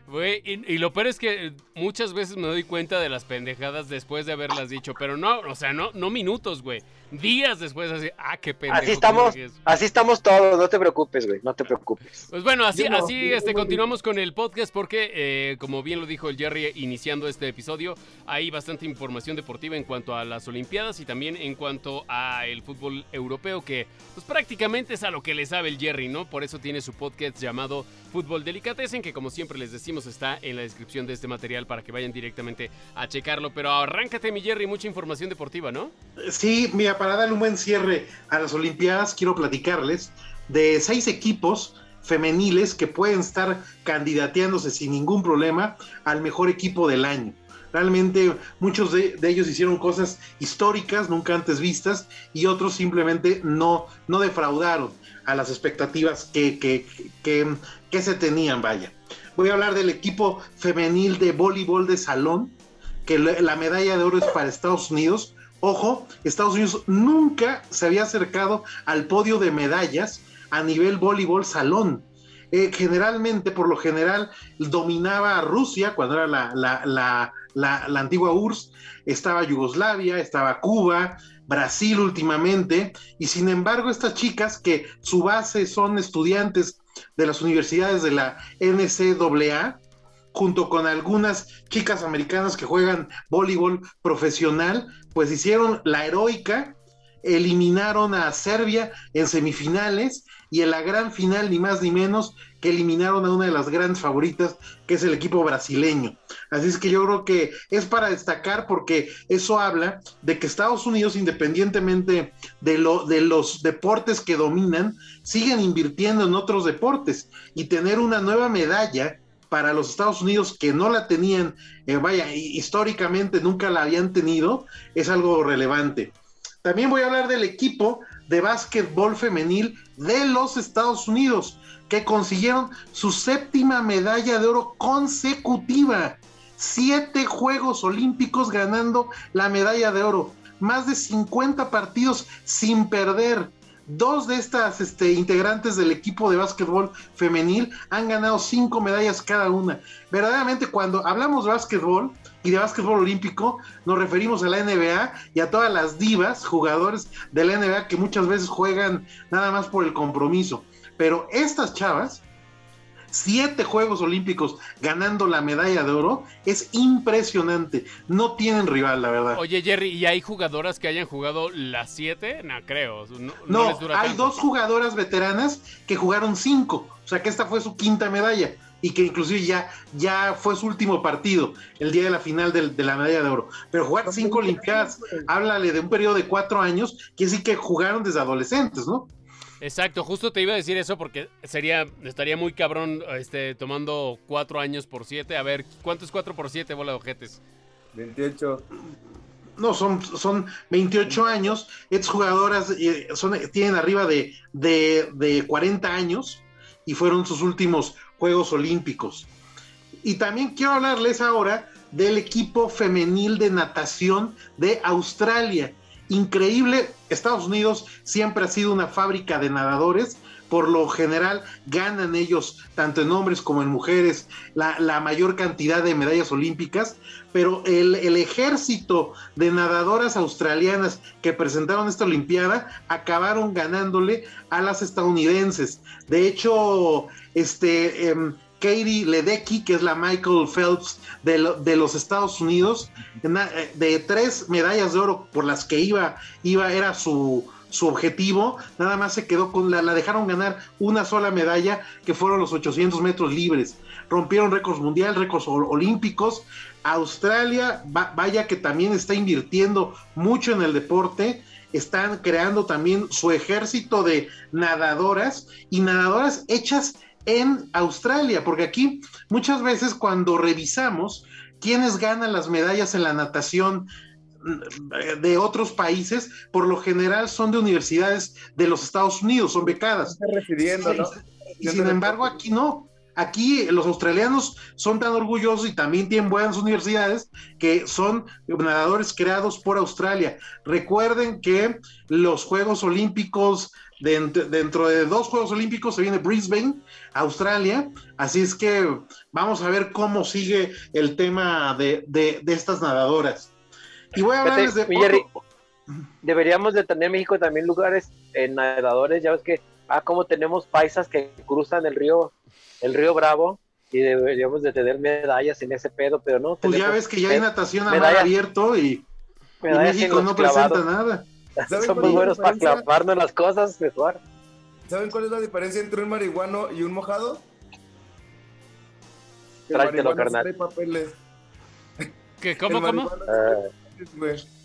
S1: Güey, y, y lo peor es que muchas veces me doy cuenta de las pendejadas después de haberlas dicho, pero no, o sea, no, no minutos, güey. Días después, así, ah, qué pendejo.
S4: Así estamos, así estamos todos, no te preocupes, güey, no te preocupes.
S1: Pues bueno, así,
S2: no,
S1: así este,
S2: no,
S1: continuamos con el podcast porque, eh, como bien lo dijo el Jerry iniciando este episodio, hay bastante información deportiva en cuanto a las Olimpiadas y también en cuanto a el fútbol europeo, que pues prácticamente es a lo que le sabe el Jerry, ¿no? Por eso tiene su podcast llamado Fútbol Delicatessen, que como siempre les decimos está en la descripción de este material para que vayan directamente a checarlo. Pero arráncate, mi Jerry, mucha información deportiva, ¿no?
S3: Sí, mira, para darle un buen cierre a las Olimpiadas, quiero platicarles de seis equipos femeniles que pueden estar candidateándose sin ningún problema al mejor equipo del año. Realmente muchos de, ellos hicieron cosas históricas, nunca antes vistas, y otros simplemente no, no defraudaron a las expectativas que, que, que, que se tenían, vaya. Voy a hablar del equipo femenil de voleibol de salón, que la medalla de oro es para Estados Unidos. Ojo, Estados Unidos nunca se había acercado al podio de medallas a nivel voleibol salón. Eh, generalmente, por lo general, dominaba Rusia cuando era la, la- la- la- la antigua URSS, estaba Yugoslavia, estaba Cuba, Brasil últimamente, y sin embargo estas chicas que su base son estudiantes de las universidades de la NCAA, junto con algunas chicas americanas que juegan voleibol profesional, pues hicieron la heroica eliminaron a Serbia en semifinales y en la gran final, ni más ni menos, que eliminaron a una de las grandes favoritas, que es el equipo brasileño. Así es que yo creo que es para destacar porque eso habla de que Estados Unidos, independientemente de, lo, de los deportes que dominan, siguen invirtiendo en otros deportes y tener una nueva medalla para los Estados Unidos que no la tenían, eh, vaya, históricamente nunca la habían tenido, es algo relevante. También voy a hablar del equipo de básquetbol femenil de los Estados Unidos, que consiguieron su séptima medalla de oro consecutiva. Siete Juegos Olímpicos ganando la medalla de oro. Más de 50 partidos sin perder. Dos de estas este, integrantes del equipo de básquetbol femenil han ganado cinco medallas cada una. Verdaderamente, cuando hablamos de básquetbol y de básquetbol olímpico, nos referimos a la NBA y a todas las divas, jugadores de la NBA que muchas veces juegan nada más por el compromiso. Pero estas chavas, siete Juegos Olímpicos ganando la medalla de oro, es impresionante. No tienen rival, la verdad.
S1: Oye, Jerry, ¿y hay jugadoras que hayan jugado las siete? No, creo. No,
S3: No,
S1: les dura
S3: hay
S1: tanto.
S3: dos jugadoras veteranas que jugaron cinco. O sea que esta fue su quinta medalla. Y que inclusive ya, ya fue su último partido, el día de la final del- de la medalla de oro. Pero jugar cinco Olimpiadas, háblale de un periodo de cuatro años, que sí que jugaron desde adolescentes, ¿no?
S1: Exacto, justo te iba a decir eso porque sería, estaría muy cabrón este, tomando cuatro años por siete. A ver, ¿cuánto es cuatro por siete, bola de ojetes?
S2: 28.
S3: No, son, son 28 años. Estas jugadoras eh, son, tienen arriba de, de, de 40 años y fueron sus últimos Juegos Olímpicos. Y también quiero hablarles ahora del equipo femenil de natación de Australia. Increíble, Estados Unidos siempre ha sido una fábrica de nadadores. Por lo general ganan ellos, tanto en hombres como en mujeres, la, mayor cantidad de medallas olímpicas. Pero el, el ejército de nadadoras australianas que presentaron esta Olimpiada acabaron ganándole a las estadounidenses. De hecho, este em, Katie Ledecky, que es la Michael Phelps de, lo- de los Estados Unidos, eh, de tres medallas de oro por las que iba, iba era su, su objetivo, nada más se quedó con la, la dejaron ganar una sola medalla, que fueron los 800 metros libres. Rompieron récords mundial, récords ol- olímpicos. Australia, va- vaya que también está invirtiendo mucho en el deporte. Están creando también su ejército de nadadoras y nadadoras hechas en Australia, porque aquí muchas veces cuando revisamos quiénes ganan las medallas en la natación mm, de otros países, por lo general son de universidades de los Estados Unidos, son becadas. Y sin embargo, aquí no. Aquí los australianos son tan orgullosos y también tienen buenas universidades que son nadadores creados por Australia. Recuerden que los Juegos Olímpicos, dent- dentro de dos Juegos Olímpicos se viene Brisbane, Australia. Así es que vamos a ver cómo sigue el tema de, de- de estas nadadoras. Y voy a hablarles de...
S4: Jerry, Deberíamos de tener en México también lugares en nadadores, ya ves que, ah, como tenemos paisas que cruzan el río, el río Bravo, y deberíamos de tener medallas en ese pedo, pero no.
S3: Pues ya ves que ya hay natación a mar abierto y, México no presenta nada.
S2: ¿Saben
S4: Son muy buenos para clavarnos las cosas mejor.
S2: ¿Saben cuál es la diferencia entre un marihuano y un mojado? El
S4: Tráetelo, carnal.
S2: trae papeles.
S1: ¿Qué, ¿Cómo, cómo?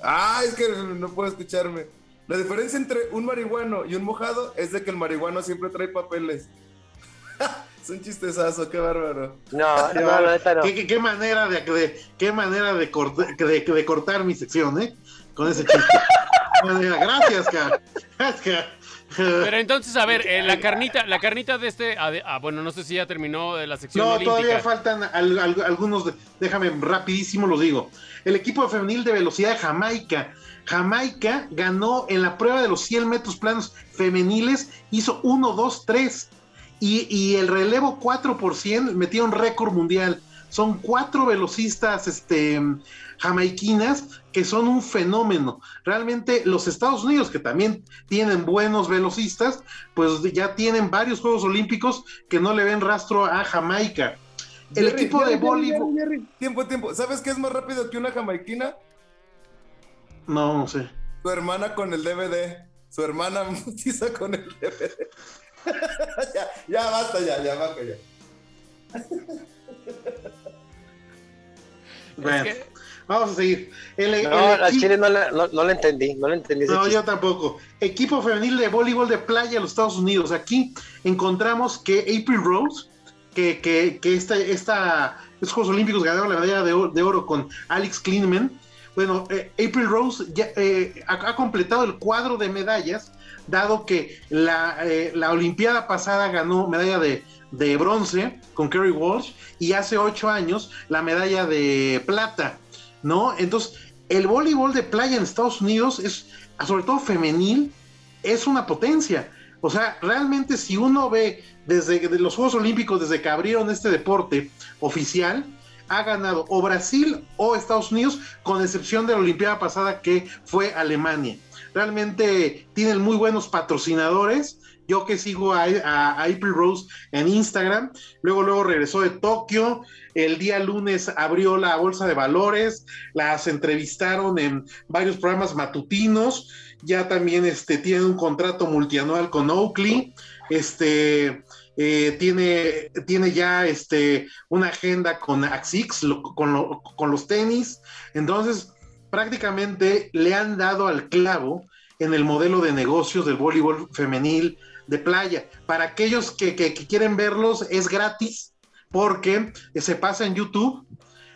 S4: Ah,
S2: es que no puedo escucharme. La diferencia entre un marihuano y un mojado es de que el marihuano siempre trae papeles. es un chistezazo, qué bárbaro.
S4: no, no, la neta no.
S3: ¿Qué, qué- qué manera de, de- qué manera de, cort- de- de cortar mi sección, ¿eh? Con ese chiste. Gracias, cara. Gracias.
S1: Pero entonces, a ver, eh, la carnita, la carnita de este, ah, de- ah, bueno, no sé si ya terminó de la sección
S3: No,
S1: olímpica.
S3: todavía faltan al- al- algunos, de- déjame rapidísimo los digo. El equipo femenil de velocidad de Jamaica. Jamaica ganó en la prueba de los 100 metros planos femeniles, hizo 1, 2, 3. Y, y el relevo 4 por 100 metieron récord mundial. Son cuatro velocistas este, jamaiquinas que son un fenómeno. Realmente los Estados Unidos, que también tienen buenos velocistas, pues ya tienen varios Juegos Olímpicos que no le ven rastro a Jamaica. El
S2: Jerry,
S3: equipo
S2: Jerry,
S3: de voleibol...
S2: Jerry. Tiempo, tiempo. ¿Sabes qué es más rápido que una jamaiquina?
S3: No, no sé.
S2: su hermana con el DVD. Su hermana mutiza con el DVD. ya, ya basta, ya, ya basta, ya.
S3: Bueno,
S1: que-
S3: vamos a seguir. El- el
S4: No,
S3: equipo-
S4: Chile no la, no, no la entendí, no la entendí.
S3: No, yo tampoco. Equipo femenil de voleibol de playa de los Estados Unidos. Aquí encontramos que April Rose, que, que, que esta, esta, estos Juegos Olímpicos ganaron la medalla de oro, de oro con Alex Klinman. Bueno, eh, April Rose ya, eh, ha, ha completado el cuadro de medallas, dado que la, eh, la Olimpiada pasada ganó medalla de, de bronce con Kerry Walsh y hace ocho años la medalla de plata, ¿no? Entonces, el voleibol de playa en Estados Unidos es, sobre todo femenil, es una potencia. O sea, realmente si uno ve desde de los Juegos Olímpicos, desde que abrieron este deporte oficial, ha ganado o Brasil o Estados Unidos, con excepción de la Olimpiada pasada que fue Alemania. Realmente tienen muy buenos patrocinadores. Yo que sigo a, April Rose en Instagram, luego luego regresó de Tokio, el día lunes abrió la bolsa de valores, las entrevistaron en varios programas matutinos, ya también este, tiene un contrato multianual con Oakley, este, eh, tiene, tiene ya este, una agenda con Axix, con los tenis, entonces prácticamente le han dado al clavo en el modelo de negocios del voleibol femenil de playa. Para aquellos que, quieren verlos es gratis porque se pasa en YouTube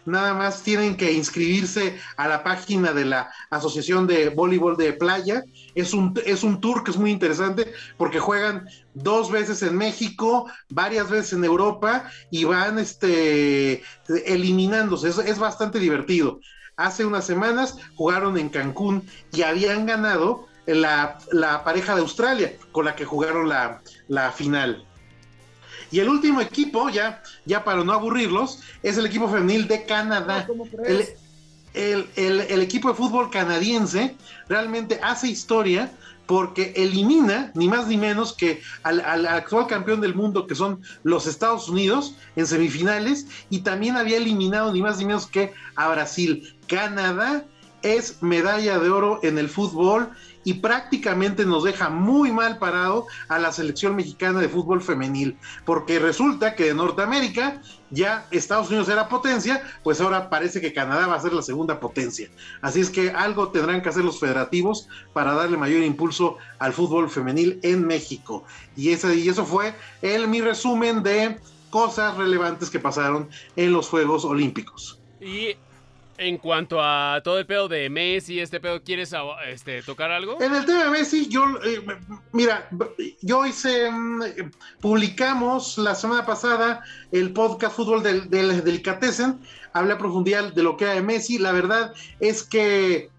S3: nada más tienen que inscribirse a la página de la Asociación de Voleibol de Playa. Es un, es un tour que es muy interesante porque juegan dos veces en México, varias veces en Europa y van este, eliminándose. Es bastante divertido. Hace unas semanas jugaron en Cancún y habían ganado la, la pareja de Australia con la que jugaron la, la final. Y el último equipo, ya, ya para no aburrirlos, es el equipo femenil de Canadá.
S2: ¿Cómo
S3: El, el- el- el equipo de fútbol canadiense realmente hace historia porque elimina ni más ni menos que al, al actual campeón del mundo que son los Estados Unidos en semifinales y también había eliminado ni más ni menos que a Brasil. Canadá es medalla de oro en el fútbol y prácticamente nos deja muy mal parado a la selección mexicana de fútbol femenil, porque resulta que de Norteamérica ya Estados Unidos era potencia, pues ahora parece que Canadá va a ser la segunda potencia. Así es que algo tendrán que hacer los federativos para darle mayor impulso al fútbol femenil en México. Y, ese, y eso fue el, mi resumen de cosas relevantes que pasaron en los Juegos Olímpicos.
S1: Y en cuanto a todo el pedo de Messi, este pedo, ¿quieres ah, este, tocar algo?
S3: En el tema de Messi, yo, eh, mira, yo hice, publicamos la semana pasada el podcast Fútbol del, del, Catesen, hablé profundidad de lo que era de Messi, la verdad es que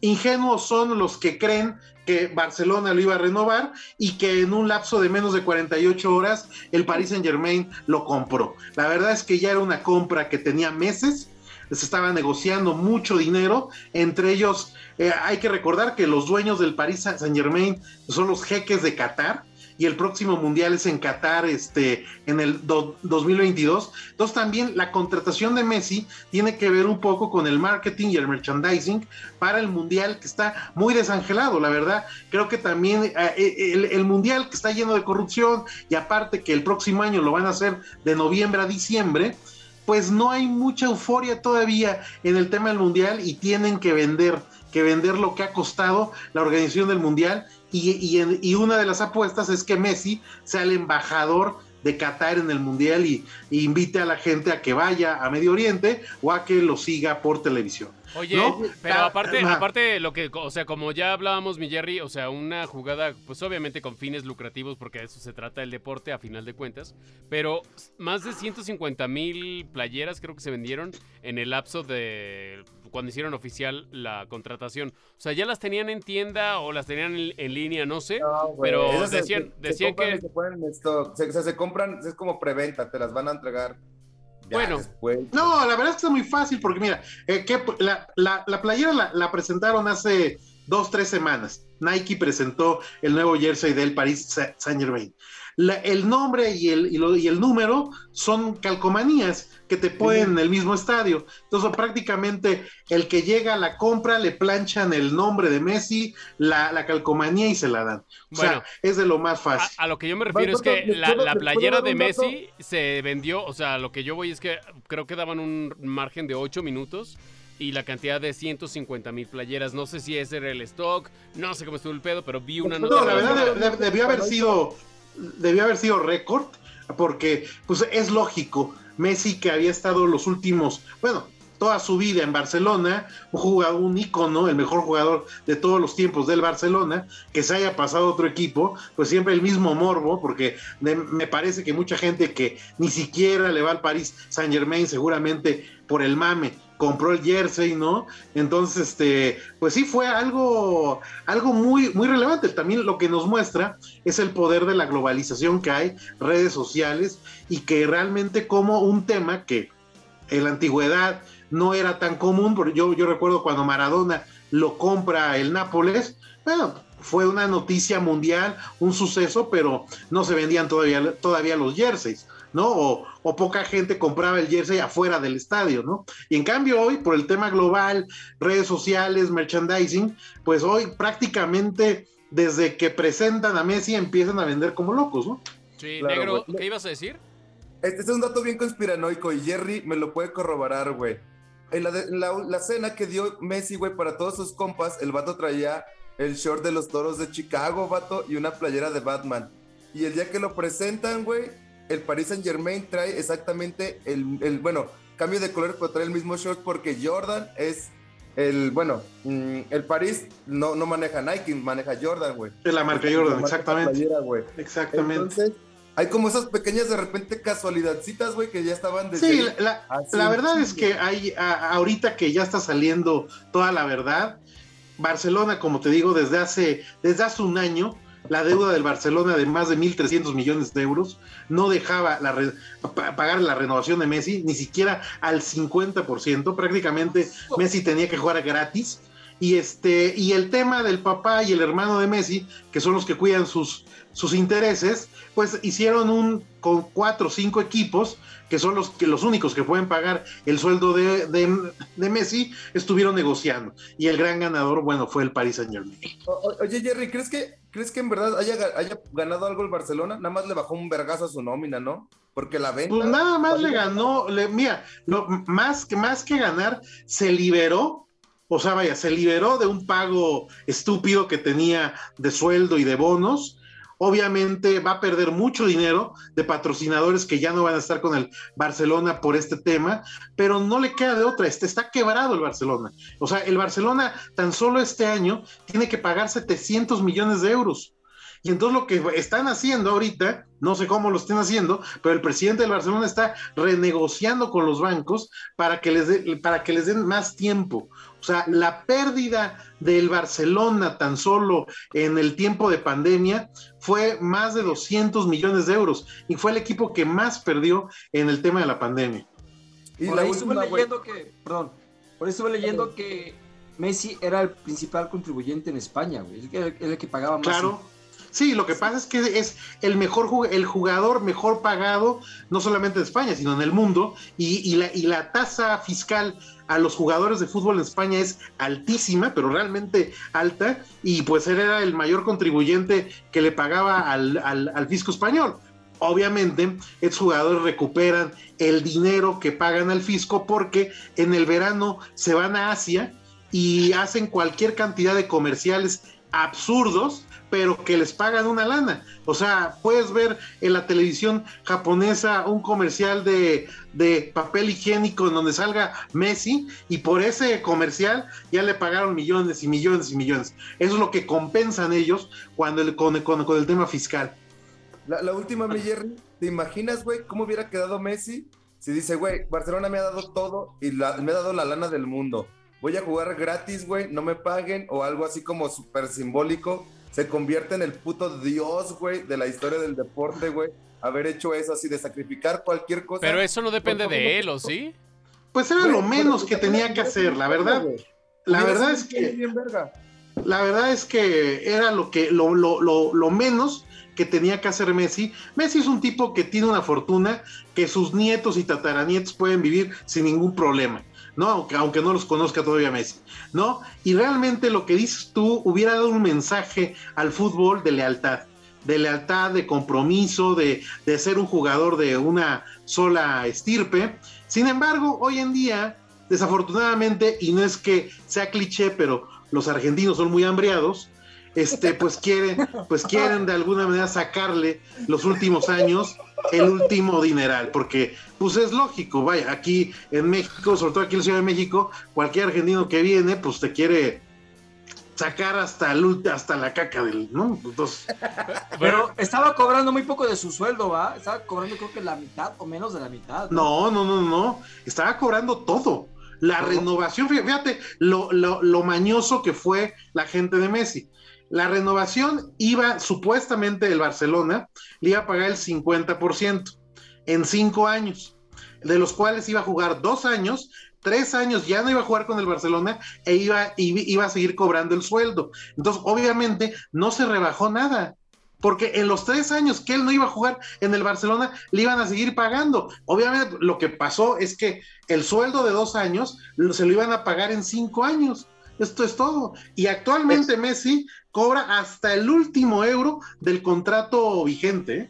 S3: ingenuos son los que creen que Barcelona lo iba a renovar y que en un lapso de menos de 48 horas el Paris Saint Germain lo compró. La verdad es que ya era una compra que tenía meses, se estaba negociando mucho dinero, entre ellos eh, hay que recordar que los dueños del Paris Saint Germain son los jeques de Qatar y el próximo mundial es en Qatar este, en el do, 2022. Entonces también la contratación de Messi tiene que ver un poco con el marketing y el merchandising para el mundial que está muy desangelado, la verdad. Creo que también eh, el, el mundial que está lleno de corrupción y aparte que el próximo año lo van a hacer de noviembre a diciembre, pues no hay mucha euforia todavía en el tema del mundial y tienen que vender, que vender lo que ha costado la organización del mundial. Y, y, y una de las apuestas es que Messi sea el embajador de Qatar en el mundial y, y, invite a la gente a que vaya a Medio Oriente o a que lo siga por televisión.
S1: Oye,
S3: ¿no?
S1: pero aparte,
S3: ah,
S1: aparte lo que, o sea, como ya hablábamos, mi Jerry, o sea, una jugada, pues obviamente con fines lucrativos, porque de eso se trata el deporte a final de cuentas, pero más de 150 mil playeras creo que se vendieron en el lapso de cuando hicieron oficial la contratación. O sea, ya las tenían en tienda o las tenían en, en línea, no sé.
S2: No,
S1: pero
S2: esas
S1: decían-
S2: se,
S1: decían
S2: compran
S1: que-
S2: y Se, ponen en stock. Se, o sea, se compran, es como preventa, te las van a entregar. ya
S1: Bueno.
S2: después.
S3: No, la verdad es que es muy fácil porque mira, eh, que la, la- la playera la, la presentaron hace dos, tres semanas. Nike presentó el nuevo jersey del Paris Saint Germain. el nombre y el, y, el número son calcomanías que te ponen en el mismo estadio. Entonces, prácticamente el que llega a la compra le planchan el nombre de Messi, la, calcomanía y se la dan. O sea, es de lo más fácil.
S1: A, lo que yo me refiero es que la, playera de Messi se vendió, o sea, lo que yo voy es que creo que daban un margen de 8 minutos y la cantidad de 150 mil playeras. No sé si ese era el stock, no sé cómo estuvo el pedo, pero vi una
S3: nota. No, la verdad debió haber sido, debió haber sido récord, porque pues es lógico. Messi que había estado los últimos, bueno, toda su vida en Barcelona, un jugador, un ícono, el mejor jugador de todos los tiempos del Barcelona, que se haya pasado a otro equipo, pues siempre el mismo morbo, porque me parece que mucha gente que ni siquiera le va al París Saint Germain, seguramente por el mame, compró el jersey, ¿no? Entonces, este, pues sí fue algo, algo muy, muy relevante. También lo que nos muestra es el poder de la globalización que hay, redes sociales, y que realmente como un tema que en la antigüedad no era tan común, porque yo, yo recuerdo cuando Maradona lo compra el Nápoles, bueno, fue una noticia mundial, un suceso, pero no se vendían todavía, todavía los jerseys. ¿no? Poca gente compraba el jersey afuera del estadio, ¿no? Y en cambio hoy, por el tema global, redes sociales, merchandising, pues hoy prácticamente desde que presentan a Messi empiezan a vender como locos, ¿no?
S1: Sí, negro, ¿qué ibas a decir?
S2: Este es un dato bien conspiranoico y Jerry me lo puede corroborar, güey. En la, cena que dio Messi, güey, para todos sus compas, el vato traía el short de los toros de Chicago, vato, y una playera de Batman. Y el día que lo presentan, güey, el Paris Saint Germain trae exactamente el, bueno, cambio de color, pero trae el mismo short porque Jordan es el, bueno, mm, el París no, no maneja Nike, maneja Jordan, güey.
S3: Es la marca Jordan, exactamente. exactamente. Entonces,
S2: hay como esas pequeñas de repente casualidadcitas, güey, que ya estaban
S3: desde Sí, la, la verdad es que hay, ahorita que ya está saliendo toda la verdad, Barcelona, como te digo, desde hace, desde hace un año, la deuda del Barcelona de más de 1.300 millones de euros no dejaba la pagar la renovación de Messi ni siquiera al 50%, prácticamente Messi tenía que jugar gratis. Y, este, y el tema del papá y el hermano de Messi, que son los que cuidan sus, sus intereses, pues hicieron un con cuatro o cinco equipos, que son los, que, los únicos que pueden pagar el sueldo de, de, Messi, estuvieron negociando. Y el gran ganador, bueno, fue el Paris Saint Germain.
S2: oye, Jerry, ¿crees que, ¿crees que en verdad haya, haya ganado algo el Barcelona? Nada más le bajó un vergazo a su nómina, ¿no? Porque la venta.
S3: Pues nada más le ganó, le, mira, lo, más, que, más que ganar, se liberó o sea, vaya, se liberó de un pago estúpido que tenía de sueldo y de bonos Obviamente va a perder mucho dinero de patrocinadores que ya no van a estar con el Barcelona por este tema, pero no le queda de otra. Este está quebrado el Barcelona. O sea, el Barcelona tan solo este año tiene que pagar 700 millones de euros. Y entonces lo que están haciendo ahorita, no sé cómo lo estén haciendo, pero el presidente del Barcelona está renegociando con los bancos para que les, para que les den más tiempo. O sea, la pérdida del Barcelona tan solo en el tiempo de pandemia fue más de 200 millones de euros y fue el equipo que más perdió en el tema de la pandemia.
S6: Y por ahí estuve leyendo que, perdón, por ahí estuve leyendo que Messi era el principal contribuyente en España, güey, el, el que pagaba más.
S3: Claro. Sí, lo que pasa es que es el mejor el jugador mejor pagado, no solamente en España, sino en el mundo, y, la, y la tasa fiscal a los jugadores de fútbol en España es altísima, pero realmente alta, y pues él era el mayor contribuyente que le pagaba al, al, fisco español. Obviamente, estos jugadores recuperan el dinero que pagan al fisco porque en el verano se van a Asia y hacen cualquier cantidad de comerciales absurdos pero que les pagan una lana. O sea, puedes ver en la televisión japonesa un comercial de, papel higiénico en donde salga Messi y por ese comercial ya le pagaron millones y millones y millones. Eso es lo que compensan ellos cuando el, con, con, el tema fiscal.
S2: La, última, mi Jerry, ¿te imaginas, güey, cómo hubiera quedado Messi si dice, güey, Barcelona me ha dado todo y me ha dado la lana del mundo? Voy a jugar gratis, güey, no me paguen o algo así como súper simbólico se convierte en el puto dios, güey, de la historia del deporte, güey. Haber hecho eso así, de sacrificar cualquier cosa.
S1: Pero eso no depende de él, ¿o sí?
S3: Pues era lo menos que tenía que hacer, la verdad. La verdad es que. La verdad es que era lo que lo, lo, lo, lo menos que tenía que hacer Messi. Messi es un tipo que tiene una fortuna que sus nietos y tataranietos pueden vivir sin ningún problema. ¿No? Aunque, aunque no los conozca todavía Messi, ¿no? Y realmente lo que dices tú hubiera dado un mensaje al fútbol de lealtad, de lealtad, de compromiso, de, de ser un jugador de una sola estirpe. Sin embargo, hoy en día, desafortunadamente, y no es que sea cliché, pero los argentinos son muy hambriados, este, pues quieren, pues quieren de alguna manera sacarle los últimos años el último dineral, porque pues es lógico, vaya, aquí en México, sobre todo aquí en la Ciudad de México, cualquier argentino que viene, pues te quiere sacar hasta el, hasta la caca del, ¿no? Entonces,
S6: Pero estaba cobrando muy poco de su sueldo, ¿va? Estaba cobrando creo que la mitad o menos de la mitad.
S3: no, no, no, no, estaba cobrando todo. La renovación, fíjate lo, lo, lo mañoso que fue la gente de Messi. La renovación iba, supuestamente el Barcelona, le iba a pagar el 50% en cinco años, de los cuales iba a jugar dos años, tres años ya no iba a jugar con el Barcelona e iba, iba a seguir cobrando el sueldo. Entonces, obviamente, no se rebajó nada. Porque en los tres años que él no iba a jugar en el Barcelona, le iban a seguir pagando. Obviamente, lo que pasó es que el sueldo de dos años se lo iban a pagar en cinco años. Esto es todo. Y actualmente Messi cobra hasta el último euro del contrato vigente.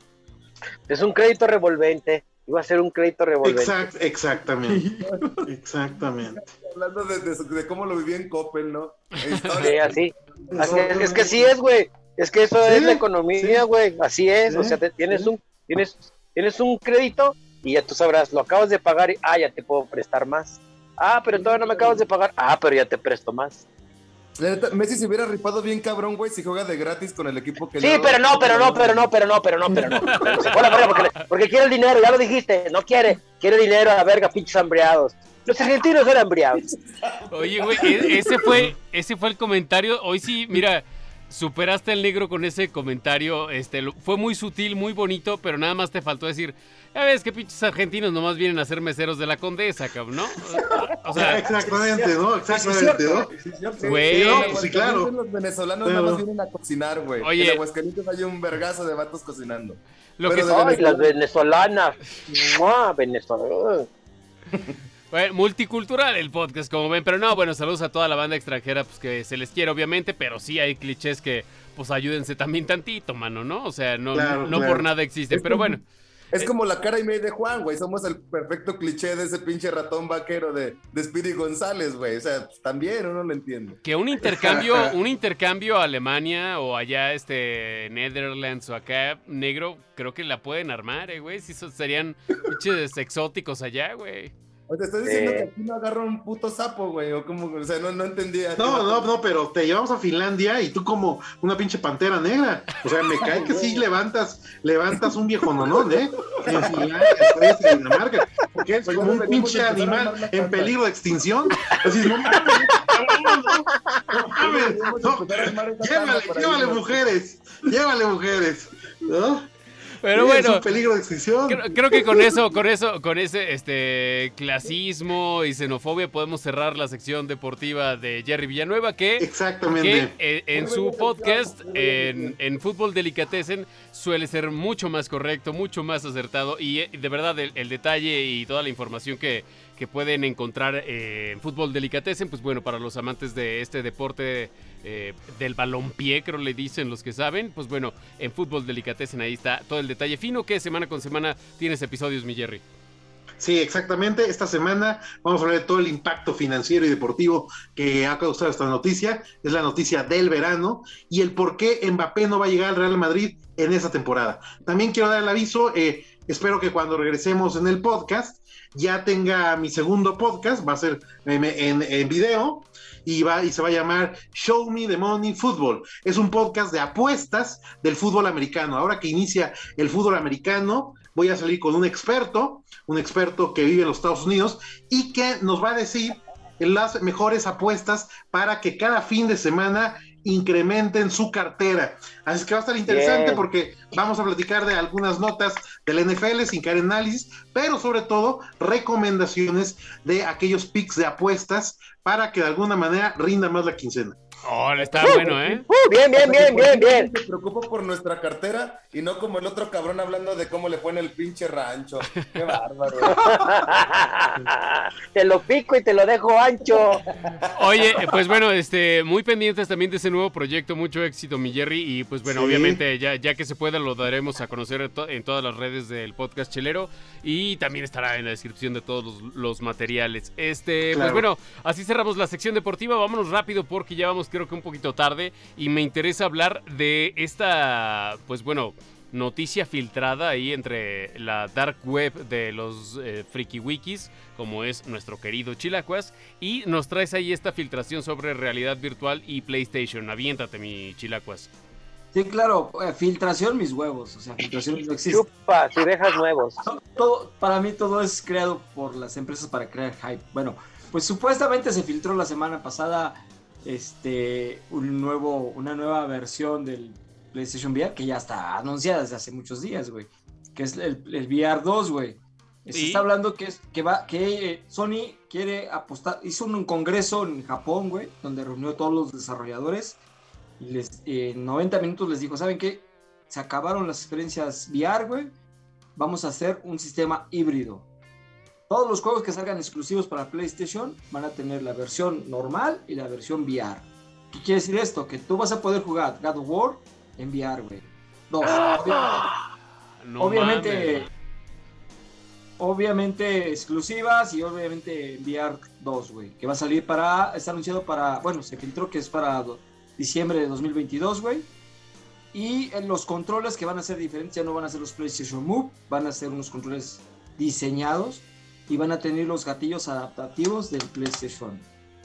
S4: Es un crédito revolvente. Iba a ser un crédito revolvente.
S3: Exact, exactamente. exactamente.
S2: Hablando de, de, de, cómo lo viví en Coppel, ¿no?
S4: Sí, así. así es, es, que sí es, güey. Es que eso ¿Sí? es la economía, güey. Sí. Así es. ¿Sí? O sea, te, tienes un tienes tienes un crédito y ya tú sabrás, lo acabas de pagar y ah, ya te puedo prestar más. Ah, pero todavía no me acabas de pagar. Ah, pero ya te presto más.
S2: Messi se hubiera ripado bien cabrón, güey, si juega de gratis con el equipo que
S4: Sí, pero no, pero no, pero no, pero no, pero no, pero no. Pero se fuera, porque, porque quiere el dinero, ya lo dijiste, no quiere, quiere dinero a la verga, pinches hambriados. Los argentinos eran hambriados.
S1: Oye, güey, e-, ese fue, ese fue el comentario. Hoy sí, mira, superaste al negro con ese comentario. Este, fue muy sutil, muy bonito, pero nada más te faltó decir, ya ves que pinches argentinos nomás vienen a ser meseros de la condesa, cabrón, ¿no?
S3: O sea, exactamente, ¿no? Exactamente, ¿no?
S1: Güey.
S2: Sí, sí, claro. Los venezolanos nada más vienen a cocinar, güey. Oye. En Aguascalientes hay un vergazo de vatos cocinando.
S4: Lo Pero que Ay, las venezolanas. ¡Mua! Venezolanas.
S1: Bueno, multicultural el podcast, como ven, pero no, bueno, saludos a toda la banda extranjera, pues que se les quiere, obviamente, pero sí hay clichés que, pues ayúdense también tantito, mano, ¿no? O sea, no, claro, no claro. por nada existen, pero bueno.
S2: Es como la cara y media de Juan, güey, somos el perfecto cliché de ese pinche ratón vaquero de, de Speedy González, güey, o sea, pues, también uno lo entiende.
S1: Que un intercambio, un intercambio a Alemania o allá, este, Netherlands o acá, negro, creo que la pueden armar, eh, güey, si serían pinches exóticos allá, güey.
S2: O te estoy diciendo eh... que aquí no agarra un puto sapo, güey, o como, o sea, no, no entendía.
S3: No, no, no, pero te llevamos a Finlandia y tú como una pinche pantera negra. O sea, me cae que sí levantas, levantas un viejo nonón, ¿eh? En Finlandia, en Dinamarca. Porque es como un pinche animal en peligro de extinción. Así, no mames, no mames, no, llévale, llévale mujeres, llévale mujeres, ¿no?
S1: Pero bueno,
S3: es un peligro de extinción.
S1: Creo, creo, que con eso, con eso, con ese este clasismo y xenofobia podemos cerrar la sección deportiva de Jerry Villanueva que,
S3: Exactamente.
S1: que eh, en su podcast en, en, Fútbol Delicatessen suele ser mucho más correcto, mucho más acertado y eh, de verdad el, el detalle y toda la información que, que pueden encontrar eh, en Fútbol Delicatessen, pues bueno, para los amantes de este deporte eh, del balompié, creo le dicen los que saben, pues bueno, en Fútbol Delicatessen ahí está todo el detalle fino que semana con semana tienes episodios, mi Jerry.
S3: Sí, exactamente. Esta semana vamos a hablar de todo el impacto financiero y deportivo que ha causado esta noticia. Es la noticia del verano y el por qué Mbappé no va a llegar al Real Madrid en esa temporada. También quiero dar el aviso, eh, espero que cuando regresemos en el podcast ya tenga mi segundo podcast, va a ser en video y, va, y se va a llamar Show Me the Money Football. Es un podcast de apuestas del fútbol americano. Ahora que inicia el fútbol americano, voy a salir con un experto, un experto que vive en los Estados Unidos y que nos va a decir las mejores apuestas para que cada fin de semana incrementen su cartera. Así que va a estar interesante Bien. porque vamos a platicar de algunas notas del NFL sin caer en análisis, pero sobre todo recomendaciones de aquellos picks de apuestas para que de alguna manera rinda más la quincena.
S1: Oh, está bueno, ¿eh?
S4: Uh, bien, bien, bien, bien, bien.
S2: Me preocupo por nuestra cartera y no como el otro cabrón hablando de cómo le fue en el pinche rancho. Qué bárbaro.
S4: te lo pico y te lo dejo ancho.
S1: Oye, pues bueno, este, muy pendientes también de ese nuevo proyecto, mucho éxito, mi Jerry, y pues bueno,
S3: Sí.
S1: obviamente ya, ya que se pueda lo daremos a conocer en, to- en todas las redes del podcast Chelero y también estará en la descripción de todos los, los materiales. Este, pues bueno, así cerramos la sección deportiva, vámonos rápido porque ya vamos creo que un poquito tarde y me interesa hablar de esta, pues bueno, noticia filtrada ahí entre la dark web de los eh, friki wikis, como es nuestro querido Chilacuas, y nos traes ahí esta filtración sobre realidad virtual y PlayStation. Aviéntate, mi Chilacuas.
S6: Sí, claro, eh, filtración mis huevos, o sea, filtración no existe.
S4: Chupa, si dejas nuevos.
S6: Todo, para mí todo es creado por las empresas para crear hype. Bueno, pues supuestamente se filtró la semana pasada este un nuevo, una nueva versión del PlayStation VR que ya está anunciada desde hace muchos días, güey. Que es el, el VR 2, güey. Se está hablando que es que va que eh, Sony quiere apostar, hizo un, congreso en Japón, güey, donde reunió a todos los desarrolladores y les eh, en 90 minutos les dijo, ¿saben qué? Se acabaron las experiencias VR, güey. Vamos a hacer un sistema híbrido. Todos los juegos que salgan exclusivos para PlayStation van a tener la versión normal y la versión VR. ¿Qué quiere decir esto? Que tú vas a poder jugar God of War en VR, güey. Dos. obviamente.
S1: No
S6: obviamente,
S1: mames.
S6: obviamente exclusivas y obviamente VR 2, güey. Que va a salir para, está anunciado para, bueno, se filtró que es para do- diciembre de 2022, güey. Y en los controles que van a ser diferentes, ya no van a ser los PlayStation Move, van a ser unos controles diseñados y van a tener los gatillos adaptativos del PlayStation.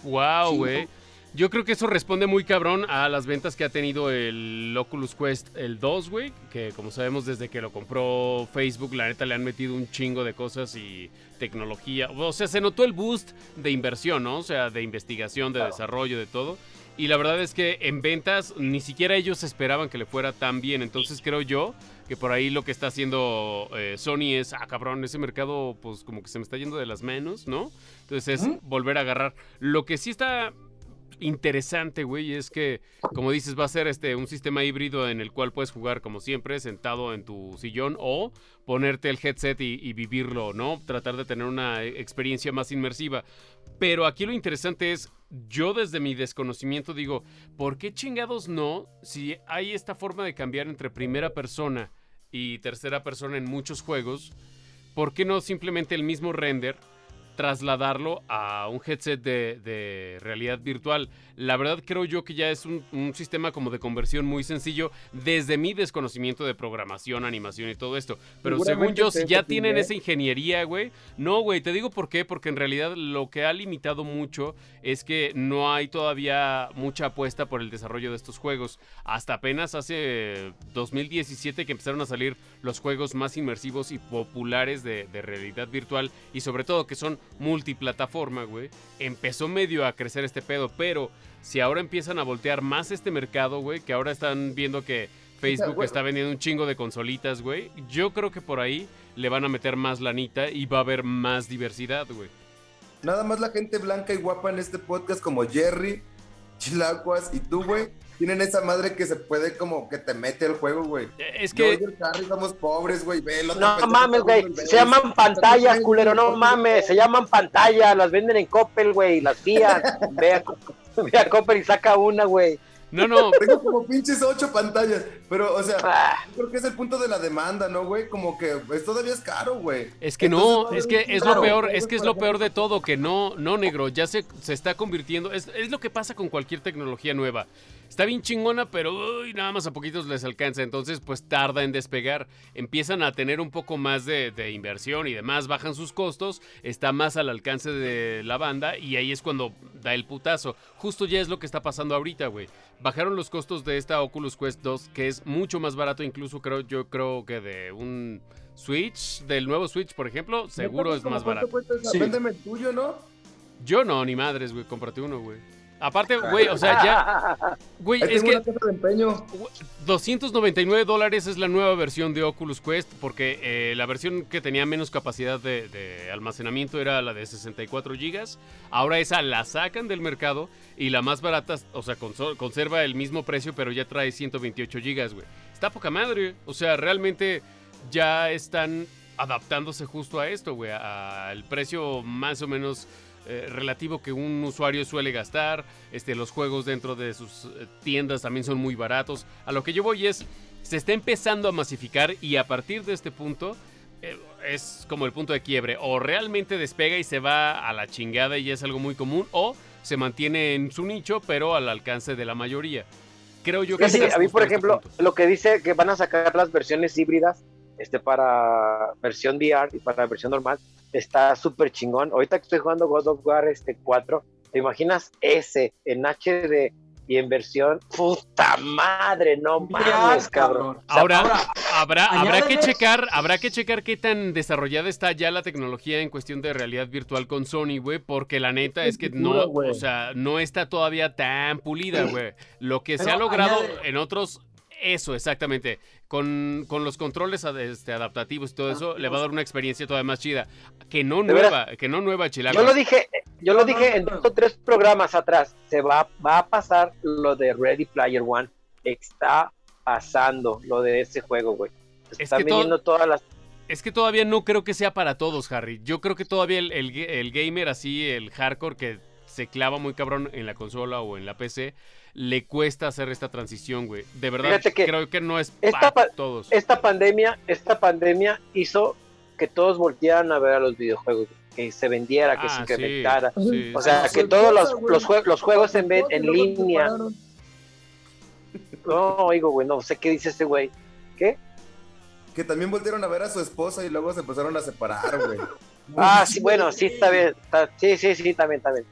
S1: Wow, güey. Yo creo que eso responde muy cabrón a las ventas que ha tenido el Oculus Quest el 2, güey. Que como sabemos desde que lo compró Facebook, la neta le han metido un chingo de cosas y tecnología. O sea, se notó el boost de inversión, ¿no? O sea, de investigación, de desarrollo, de todo. Y la verdad es que en ventas ni siquiera ellos esperaban que le fuera tan bien. Entonces creo yo que por ahí lo que está haciendo eh, Sony es, ah, cabrón, ese mercado pues como que se me está yendo de las manos, ¿no? Entonces es volver a agarrar. Lo que sí está interesante, güey, es que, como dices, va a ser este un sistema híbrido en el cual puedes jugar como siempre, sentado en tu sillón o ponerte el headset y, y vivirlo, ¿no? Tratar de tener una e- experiencia más inmersiva. Pero aquí lo interesante es, yo desde mi desconocimiento digo, ¿por qué chingados no? Si hay esta forma de cambiar entre primera persona y tercera persona en muchos juegos, ¿por qué no simplemente el mismo render trasladarlo a un headset de, de realidad virtual. La verdad creo yo que ya es un, un sistema como de conversión muy sencillo desde mi desconocimiento de programación, animación y todo esto. Pero según yo, si ya tienen esa ingeniería, güey. No, güey, te digo por qué, porque en realidad lo que ha limitado mucho es que no hay todavía mucha apuesta por el desarrollo de estos juegos. Hasta apenas hace 2017 que empezaron a salir los juegos más inmersivos y populares de, de realidad virtual y sobre todo que son multiplataforma, güey. Empezó medio a crecer este pedo, pero si ahora empiezan a voltear más este mercado, güey, que ahora están viendo que Facebook está vendiendo un chingo de consolitas, güey, yo creo que por ahí le van a meter más lanita y va a haber más diversidad, güey.
S2: Nada más la gente blanca y guapa en este podcast como Jerry, Chilacuas y tú, güey, tienen esa madre que se puede como que te mete al juego, güey.
S1: Es
S2: Yo y
S1: que
S2: el Harry somos pobres, güey, el
S4: No mames, güey.
S2: el
S4: Se llaman pantallas, culero. No mames. Se llaman pantallas. Las venden en Coppel, güey. Las Fiat. Ve a, ve a Coppel y saca una, güey.
S1: no, no,
S2: Tengo como pinches ocho pantallas, pero, o sea,
S4: Ah,
S2: yo creo que es el punto de la demanda, ¿no, güey? Como que pues, todavía es caro, güey.
S1: Es que
S2: Entonces,
S1: no, es que es lo peor, es que es lo peor de todo, que no, no negro, ya se, se está convirtiendo, es, es lo que pasa con cualquier tecnología nueva. Está bien chingona, pero uy, nada más a poquitos les alcanza, entonces pues tarda en despegar. Empiezan a tener un poco más de, de inversión y demás, bajan sus costos, está más al alcance de la banda y ahí es cuando da el putazo. Justo ya es lo que está pasando ahorita, güey. Bajaron los costos de esta Oculus Quest 2, que es mucho más barato, incluso creo, yo creo que de un Switch, del nuevo Switch, por ejemplo, seguro es
S2: ¿Cómo
S1: más barato.
S6: Sí.
S2: Véndeme el tuyo, ¿no?
S1: Yo no, ni madres, güey, cómprate uno, güey. Aparte, güey, o sea, ya. Güey, es que
S2: de empeño.
S1: 299 dólares es la nueva versión de Oculus Quest, porque eh, la versión que tenía menos capacidad de, de almacenamiento era la de 64 gigas. Ahora esa la sacan del mercado y la más barata, o sea, conserva el mismo precio, pero ya trae 128 gigas, güey. Está poca madre. O sea, realmente ya están adaptándose justo a esto, güey, al precio más o menos eh, relativo que un usuario suele gastar. Este, los juegos dentro de sus eh, tiendas también son muy baratos. A lo que yo voy es, se está empezando a masificar y a partir de este punto eh, es como el punto de quiebre. O realmente despega y se va a la chingada y es algo muy común, o se mantiene en su nicho, pero al alcance de la mayoría. Creo yo que
S4: Sí,
S1: estás
S4: a mí, por
S1: este
S4: ejemplo, lo que dice que van a sacar las versiones híbridas este, para versión VR y para versión normal, está súper chingón. Ahorita que estoy jugando God of War este 4, ¿te imaginas ese en HD y en versión? ¡Puta madre! No mames,
S6: Ya,
S4: cabrón.
S6: cabrón.
S1: Ahora,
S6: Ahora,
S1: habrá, habrá que checar, habrá que checar qué tan desarrollada está ya la tecnología en cuestión de realidad virtual con Sony, güey, porque la neta es que no, o sea, no está todavía tan pulida, güey. Lo que se ha logrado
S6: añade-
S1: en otros eso, exactamente. Con, con los controles este, adaptativos y todo eso, le va a dar una experiencia todavía más chida. Que no nueva, que no nueva, Chilaco.
S4: Yo lo dije, yo lo dije en dos o tres programas atrás. Se va, va a pasar lo de Ready Player One. Está pasando lo de ese juego, güey.
S1: Es
S4: Están
S1: que todo-
S4: viniendo todas las
S1: Es que todavía no creo que sea para todos, Harry. Yo creo que todavía el, el el gamer así, el hardcore que se clava muy cabrón en la consola o en la PC, le cuesta hacer esta transición, güey. De verdad,
S4: que
S1: creo que no es
S4: esta
S1: para
S4: pa-
S1: todos.
S4: esta pandemia, esta pandemia hizo que todos voltearan a ver a los videojuegos, que se vendiera, que se
S1: Ah,
S4: incrementara.
S1: sí,
S4: O sea, que todos los, los, jue- los juegos en, en línea. No, oigo, güey, no sé qué dice ese güey. ¿Qué?
S2: Que también volvieron a ver a su esposa y luego se empezaron a separar, güey.
S4: Ah, sí, bueno, sí, está bien. está- sí, sí, sí, también, también.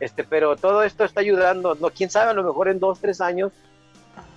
S4: Este, pero todo esto está ayudando. No, quién sabe, a lo mejor en dos, tres años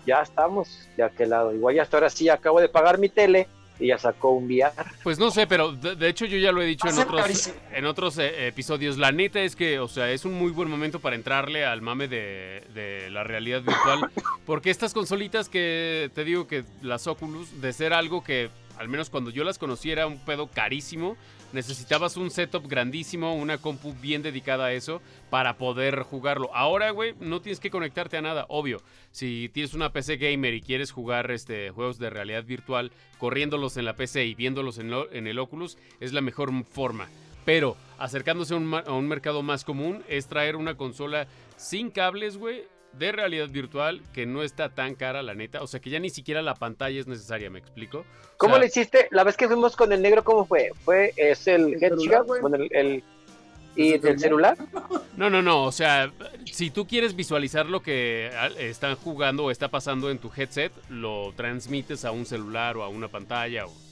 S4: ya estamos de aquel lado. Igual ya hasta ahora sí acabo de pagar mi tele y ya sacó un VR.
S1: Pues no sé, pero de, de hecho yo ya lo he dicho en otros,
S6: carísimo.
S1: en otros eh, episodios. La neta es que, o sea, es un muy buen momento para entrarle al mame de, de la realidad virtual. Porque estas consolitas que te digo que las Oculus, de ser algo que, al menos cuando yo las conocí, era un pedo carísimo. Necesitabas un setup grandísimo, una compu bien dedicada a eso para poder jugarlo. Ahora, güey, no tienes que conectarte a nada, obvio. Si tienes una PC gamer y quieres jugar este, juegos de realidad virtual corriéndolos en la PC y viéndolos en, el Oculus, es la mejor forma. Pero acercándose a un, a un mercado más común es traer una consola sin cables, güey, de realidad virtual que no está tan cara, la neta. O sea, que ya ni siquiera la pantalla es necesaria, ¿me explico? O
S4: ¿Cómo
S1: sea,
S4: le hiciste? La vez que fuimos con el negro, ¿cómo fue? ¿Fue es el,
S2: El celular.
S4: Bueno, el, el- ¿Y
S2: ¿Es el
S4: el celular?
S1: No, no, no. O sea, si tú quieres visualizar lo que ah, están jugando o está pasando en tu headset, lo transmites a un celular o a una pantalla. o-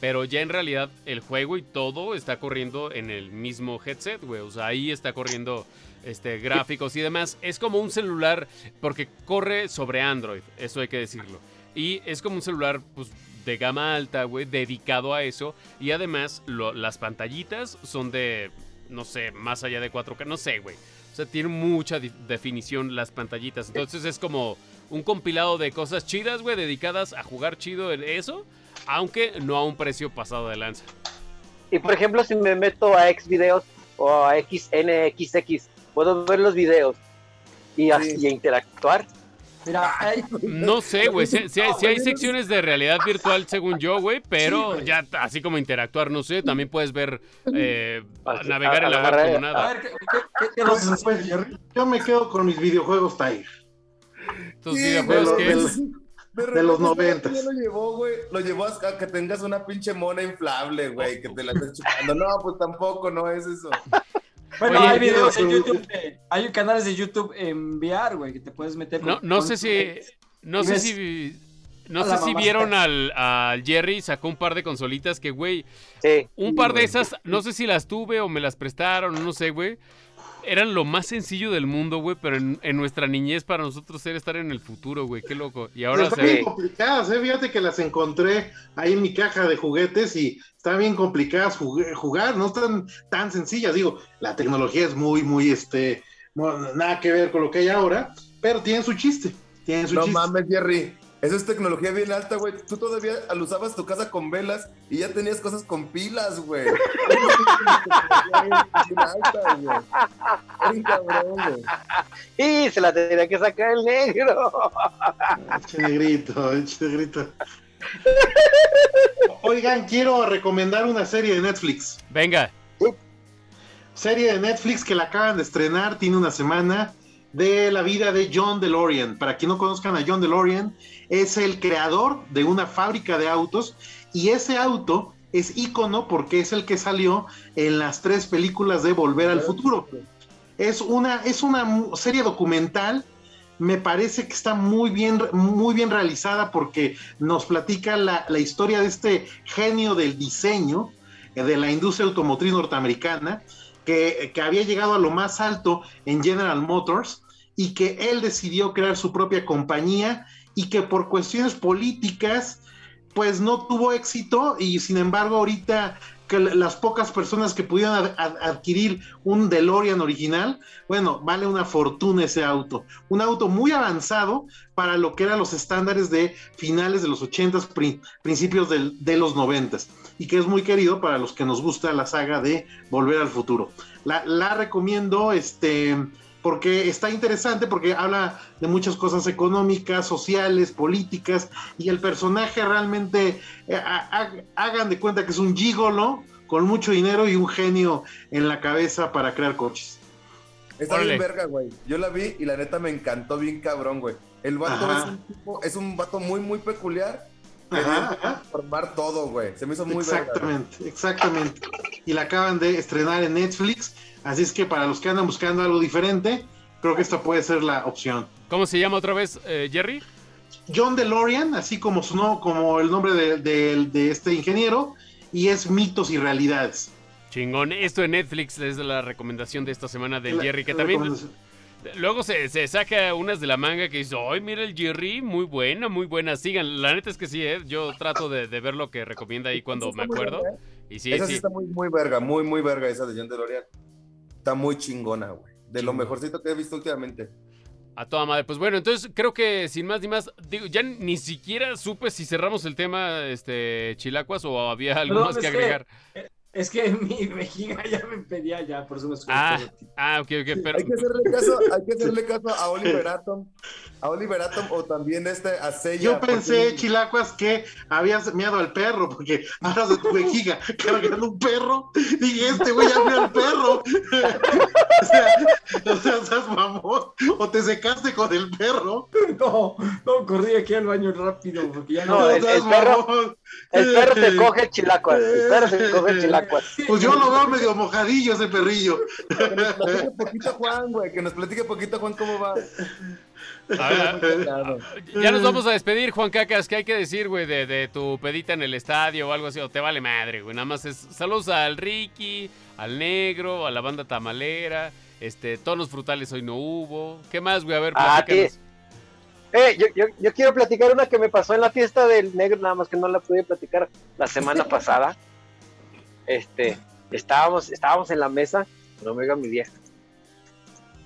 S1: Pero ya en realidad el juego y todo está corriendo en el mismo headset, güey. O sea, ahí está corriendo este, gráficos y demás. Es como un celular porque corre sobre Android, eso hay que decirlo. Y es como un celular, pues, de gama alta, güey, dedicado a eso. Y además, las pantallitas son de, no sé, más allá de 4K, no sé, güey. O sea, tiene mucha definición las pantallitas. Entonces es como un compilado de cosas chidas, güey, dedicadas a jugar chido en eso, aunque no a un precio pasado de lanza.
S4: Y por ejemplo, si me meto a Xvideos o a XNXX, puedo ver los videos y, así, y interactuar.
S6: Mira, hay-
S1: No sé, güey. Si, si hay, si hay secciones de realidad virtual, según yo, güey, pero ya así como interactuar, no sé. También puedes ver, eh,
S4: Así,
S1: navegar en la web como
S6: a
S1: nada.
S6: ver, ¿qué, qué- qué- qué nos
S3: Pues, pues, yo me quedo con mis videojuegos Tiger.
S1: Tus
S2: Sí,
S1: videojuegos
S3: los-
S1: es.
S2: De,
S3: De los noventas.
S2: Lo llevó, güey. Lo llevó a que tengas una pinche mona inflable, güey. Que te la estés chupando. No, pues tampoco, no es eso.
S6: Bueno,
S1: Oye,
S6: hay videos en YouTube, de- hay canales de YouTube en VR, güey, que te puedes meter.
S1: No,
S6: con-
S1: no
S6: con-
S1: sé si. No sé
S6: ves
S1: si. No sé si vieron al, al Jerry, sacó un par de consolitas que, güey,
S4: Sí.
S1: un
S2: Sí,
S1: par de
S2: güey.
S1: esas, no sé si las tuve o me las prestaron, no sé, güey. Eran lo más sencillo del mundo, güey, pero en, en nuestra niñez para nosotros era estar en el futuro, güey, qué loco. Y ahora
S3: están
S1: se
S3: bien complicadas, ¿eh? Fíjate que las encontré ahí en mi caja de juguetes y están bien complicadas jug- jugar, no están tan sencillas. Digo, la tecnología es muy, muy, este, nada que ver con lo que hay ahora, pero tienen su chiste. Tienen su
S2: No
S3: chiste.
S2: mames, Jerry. Eso es tecnología bien alta, güey. Tú todavía alusabas tu casa con velas y ya tenías cosas con pilas, güey.
S4: Y se la tenía que sacar el negro.
S3: Eche negrito, eche negrito. Oigan, quiero recomendar una serie de Netflix.
S1: Venga.
S3: Serie de Netflix que la acaban de estrenar, tiene una semana, de la vida de John DeLorean. Para quien no conozcan a John DeLorean, es el creador de una fábrica de autos y ese auto es ícono porque es el que salió en las tres películas de Volver al Futuro. Es una, es una serie documental. Me parece que está muy bien, muy bien realizada porque nos platica la, la historia de este genio del diseño eh, de la industria automotriz norteamericana que, había llegado a lo más alto en General Motors y que él decidió crear su propia compañía y que por cuestiones políticas pues no tuvo éxito y sin embargo ahorita que las pocas personas que pudieron ad- ad- adquirir un DeLorean original, bueno, vale una fortuna ese auto. Un auto muy avanzado para lo que eran los estándares de finales de los 80s, pri- principios del- de los 90s y que es muy querido para los que nos gusta la saga de Volver al Futuro. La, la recomiendo este, porque está interesante, porque habla de muchas cosas económicas, sociales, políticas, y el personaje realmente, eh, ha- ha- hagan de cuenta que es un gigolo con mucho dinero y un genio en la cabeza para crear coches.
S2: Está bien verga, güey. Yo la vi y la neta me encantó bien cabrón, güey. El vato
S3: Ajá.
S2: es un tipo, es un vato muy, muy peculiar.
S3: Ajá.
S2: Formar todo, güey. Se me hizo muy.
S3: Exactamente, exactamente. Y la acaban de estrenar en Netflix, así es que para los que andan buscando algo diferente, creo que esta puede ser la opción.
S1: ¿Cómo se llama otra vez, eh, Jerry?
S3: John DeLorean, así como su no- como el nombre de, de- de este ingeniero, y es mitos y realidades.
S1: Chingón. Esto en Netflix es la recomendación de esta semana del
S3: La-
S1: Jerry, que también. Luego se, se saca unas de la manga que dice, ay, mira el Jerry, muy buena, muy buena. Sigan, la neta es que sí, ¿eh? yo trato de, de ver lo que recomienda ahí cuando me acuerdo.
S2: verga, ¿eh?
S1: Y sí,
S2: esa sí
S1: sí.
S2: está muy, muy verga, muy, muy verga esa de John DeLorean. Está muy chingona, güey. De lo mejorcito que he visto últimamente.
S1: A toda madre. Pues bueno, entonces creo que sin más ni más, digo, ya ni siquiera supe si cerramos el tema, este, Chilacuas, o había algo
S6: Perdón,
S1: más que
S6: es que-
S1: agregar.
S6: Es que mi vejiga ya me pedía ya, por eso me.
S1: Ah, ah, ok, ok, pero...
S2: Hay que hacerle caso, hay que hacerle caso a Oliver Atom, a Oliver Atom o también este a Seiya.
S3: Yo pensé,
S2: porque-
S3: Chilacuas, que habías meado al perro, porque hablas de tu vejiga cargando un perro. Dije, este güey ya al perro. o sea, o sea, seas mamón. O te secaste con el perro.
S6: No, no, corrí aquí al baño rápido porque ya no.
S4: No, el- el perro-
S3: mamón.
S4: El perro se coge el chilacuas. El perro se coge el chilacuas.
S3: Pues yo lo veo medio mojadillo ese perrillo.
S2: Que nos platique poquito Juan, güey, que nos platique poquito Juan cómo va.
S1: A ver, ya nos vamos a despedir, Juan Cacas. ¿Qué hay que decir, güey, de, de tu pedita en el estadio o algo así? O te vale madre, güey. Nada más es saludos al Ricky, al Negro, a la banda tamalera. Este, tonos frutales hoy no hubo. ¿Qué más, güey? A ver,
S4: Ah,
S1: platícanos.
S4: Eh, yo, yo, yo quiero platicar una que me pasó en la fiesta del negro, nada más que no la pude platicar la semana pasada. Este, estábamos, estábamos en la mesa, no me oiga mi vieja.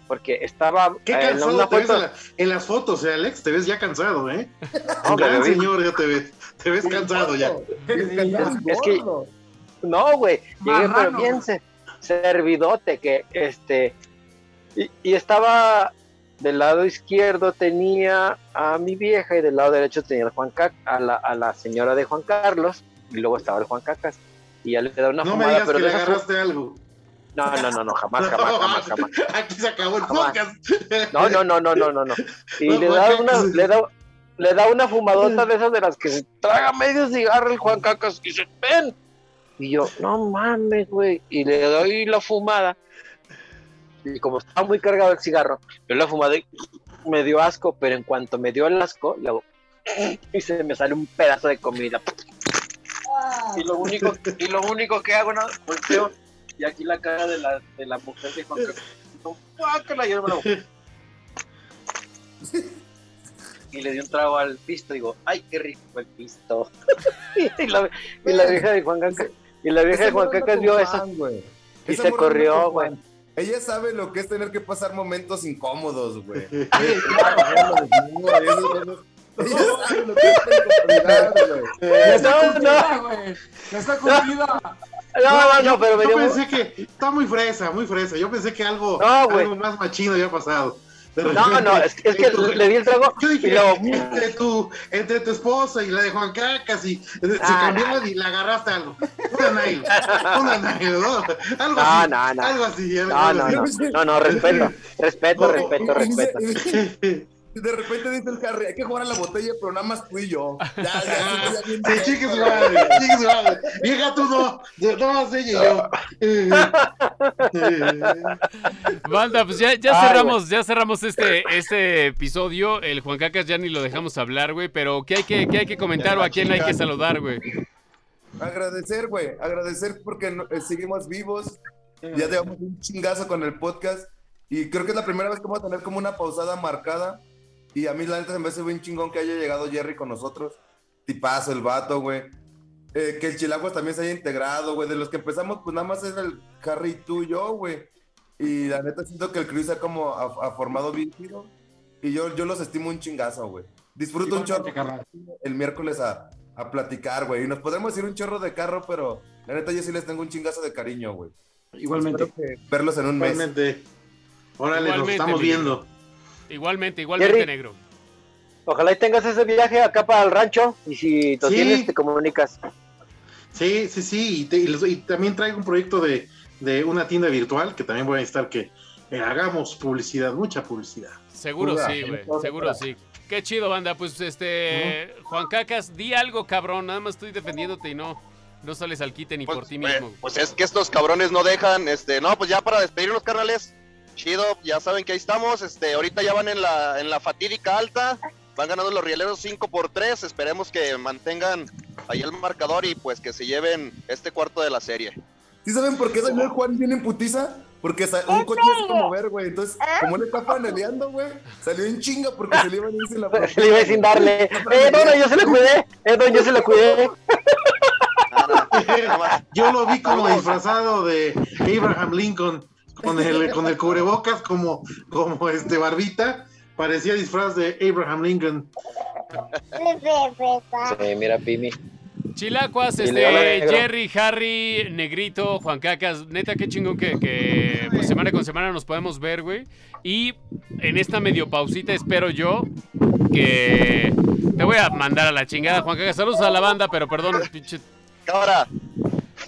S4: Porque estaba
S3: Qué
S4: eh, en
S3: cansado
S4: una
S3: te ves
S4: foto.
S3: en, la- en las fotos, eh, Alex. Te ves ya cansado, ¿eh?
S4: No,
S3: Gran señor, ya te ves. Te ves cansado ya.
S4: Es que- No, güey, llegué pero bien se- servidote que este y, y estaba del lado izquierdo tenía a mi vieja y del lado derecho tenía al Juan Ca- a la, a la señora de Juan Carlos y luego estaba el Juan Cacas y ya le da una
S3: No me
S4: fumada,
S3: digas
S4: pero
S3: que le agarraste algo.
S4: no, no, no, no, jamás, jamás, jamás, jamás.
S3: Aquí se acabó el
S4: Jamás.
S3: podcast.
S4: No, no, no, no, no, no, no. Y
S3: No,
S4: le
S3: Juan
S4: da una,
S3: Cacas.
S4: le da, le da una fumadota de esas de las que se traga medio cigarro el Juan Cacas y dice, ven. Y yo, no mames, güey. Y le doy la fumada. Y como estaba muy cargado el cigarro, yo la y me dio asco, pero en cuanto me dio el asco, le hago, y se me sale un pedazo de comida. Y lo único, y lo único que hago, no, volteo, y aquí la cara de la, de la mujer de Juan Cacas. No, guácala, y yo me lo y le di un trago al pisto. Digo, ay, qué rico el pisto. y, la, y la vieja de Juan Cacas, y la vieja de Juan Cacas vio eso y se corrió, güey.
S2: Ella sabe lo que es tener que pasar momentos incómodos, güey.
S6: Sí,
S2: Ella sabe lo que es incomodidad, güey.
S6: Ya está
S4: No,
S6: cumplida, güey. Ya está cumplida.
S4: No, no, no, pero me
S3: yo pensé que está muy fresa, muy fresa. Yo pensé que algo,
S4: No,
S3: algo más machino había pasado.
S4: No, no, es, es que le di el trago
S3: Yo
S4: y
S3: dije,
S4: luego.
S3: entre, tu, entre tu esposa y la de Juan Cacas y se
S4: Ah,
S3: cambiaron y le agarraste algo. Una Nail, una Nail, ¿no? Algo
S4: No,
S3: así.
S4: no, no.
S3: Algo así. algo
S4: No, no,
S3: así.
S4: no, no, no, respeto, respeto, respeto,
S2: Y dice-
S4: respeto.
S2: De repente dice el Harry, hay que jugar a la botella, pero nada más tú y yo. Ya, ya, ya, ya,
S3: madre, madre. Tú no. No más ella y yo.
S1: Banda, pues ya, ya
S4: Ay,
S1: cerramos, ya cerramos este, este episodio. El Juan Cacas ya ni lo dejamos hablar, güey. Pero ¿qué hay que, qué hay que comentar o a quién hay que saludar, güey?
S2: Agradecer, güey, agradecer porque no- eh, seguimos vivos. Ya llevamos un chingazo con el podcast. Y creo que es la primera vez que vamos a tener como una pausada marcada. Y a mí, la neta, se me hace bien chingón que haya llegado Jerry con nosotros. Tipazo el vato, güey. Eh, que el Chilaguas también se haya integrado, güey. De los que empezamos, pues nada más es el Harry y tú y yo, güey. Y la neta, siento que el se ha como ha, ha formado bien chido. Y yo, yo los estimo un chingazo, güey. Disfruto un chorro
S6: Igualmente,
S2: el miércoles a, a platicar, güey. Y nos podremos ir un chorro de carro, pero la neta yo sí les tengo un chingazo de cariño, güey.
S6: Igualmente.
S2: Espero que verlos en un mes.
S3: Igualmente. Órale, nos
S1: Igualmente,
S3: estamos viendo.
S1: Igualmente, igualmente,
S4: Jerry.
S1: negro.
S4: Ojalá y tengas ese viaje acá para el rancho y si lo
S3: Sí.
S4: tienes te comunicas.
S3: Sí, sí, sí. Y, te- y también traigo un proyecto de, de una tienda virtual que también voy a necesitar que eh, hagamos publicidad, mucha publicidad.
S1: Seguro sí, güey. Seguro sí. Qué chido, banda. Pues este. Juan Cacas, di algo, cabrón. Nada más estoy defendiéndote y no. No sales al quite ni
S5: Pues,
S1: por ti
S5: pues,
S1: mismo.
S5: pues es que estos cabrones no dejan, este, no, pues ya para despedirnos, carnales, chido, ya saben que ahí estamos, este, ahorita ya van en la, en la fatídica alta, van ganando los rieleros 5 por 3 esperemos que mantengan ahí el marcador y pues que se lleven este cuarto de la serie.
S2: ¿Sí saben por qué salió el Juan bien en putiza? Porque un coche es como ver, güey. Entonces, como le está paneleando, güey, salió en chinga porque se le iba a ir sin la
S4: Se le iba sin darle. Eh, no, no, yo se lo cuidé. Eh, no, yo se lo cuidé.
S5: Nada, nada más.
S3: Yo lo vi como disfrazado de Abraham Lincoln con el, con el cubrebocas como, como este barbita. Parecía disfraz de Abraham Lincoln.
S4: Sí, mira, Pimi.
S1: Chilacuas, este. Jerry, Harry, Negrito, Juan Cacas, neta, qué chingón que, que, pues, semana con semana nos podemos ver, güey. Y en esta medio pausita espero yo que te voy a mandar a la chingada, Juan Cacas. Saludos a la banda, pero perdón, pinche
S5: Cámara,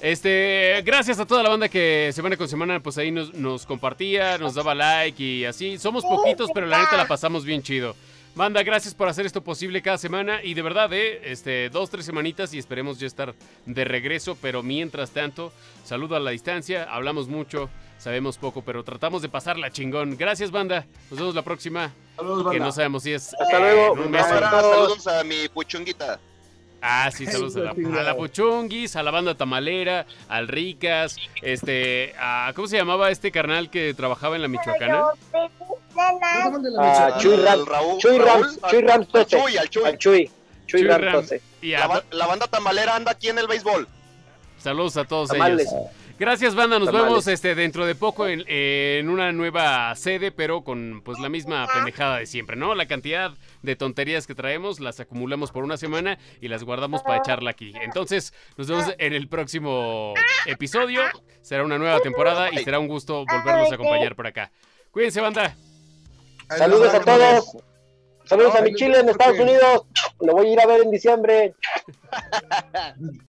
S1: Este, gracias a toda la banda que semana con semana pues ahí nos, nos compartía, nos daba like y así. Somos poquitos, pero la neta la pasamos bien chido. Banda, gracias por hacer esto posible cada semana y de verdad, eh, este, dos, tres semanitas y esperemos ya estar de regreso, pero mientras tanto, saludo a la distancia, hablamos mucho, sabemos poco, pero tratamos de pasarla chingón. Gracias, banda. Nos vemos la próxima,
S6: Saludos,
S1: que
S6: banda.
S1: no sabemos si es
S4: Hasta luego.
S1: un mes o-
S5: cámara,
S4: Saludos.
S5: saludos a mi puchunguita.
S1: Ah, sí, saludos a la, a la a la banda tamalera, al Ricas, este, a, ¿cómo se llamaba este carnal que trabajaba en la Michoacana?
S4: Ah, Chuy Ram-
S5: Raúl-
S4: Chuy
S5: al-
S4: Chuy Tose.
S5: Chuy, al Chuy.
S4: Al Chuy. Chuy
S1: Chuy
S4: Rams
S1: Ram-. Y
S5: La,
S1: a-
S5: ba- la banda tamalera anda aquí en el béisbol.
S1: saludos a todos
S4: Tamales.
S1: ellos. Gracias, banda. Nos
S4: Tamales.
S1: vemos este, dentro de poco en, en una nueva sede, pero con pues la misma pendejada de siempre, ¿no? La cantidad de tonterías que traemos las acumulamos por una semana y las guardamos para echarla aquí. Entonces, nos vemos en el próximo episodio. Será una nueva temporada y será un gusto volverlos a acompañar por acá. Cuídense, banda.
S4: Saludos a todos. Saludos a mi chile en Estados Unidos. Lo voy a ir a ver en diciembre.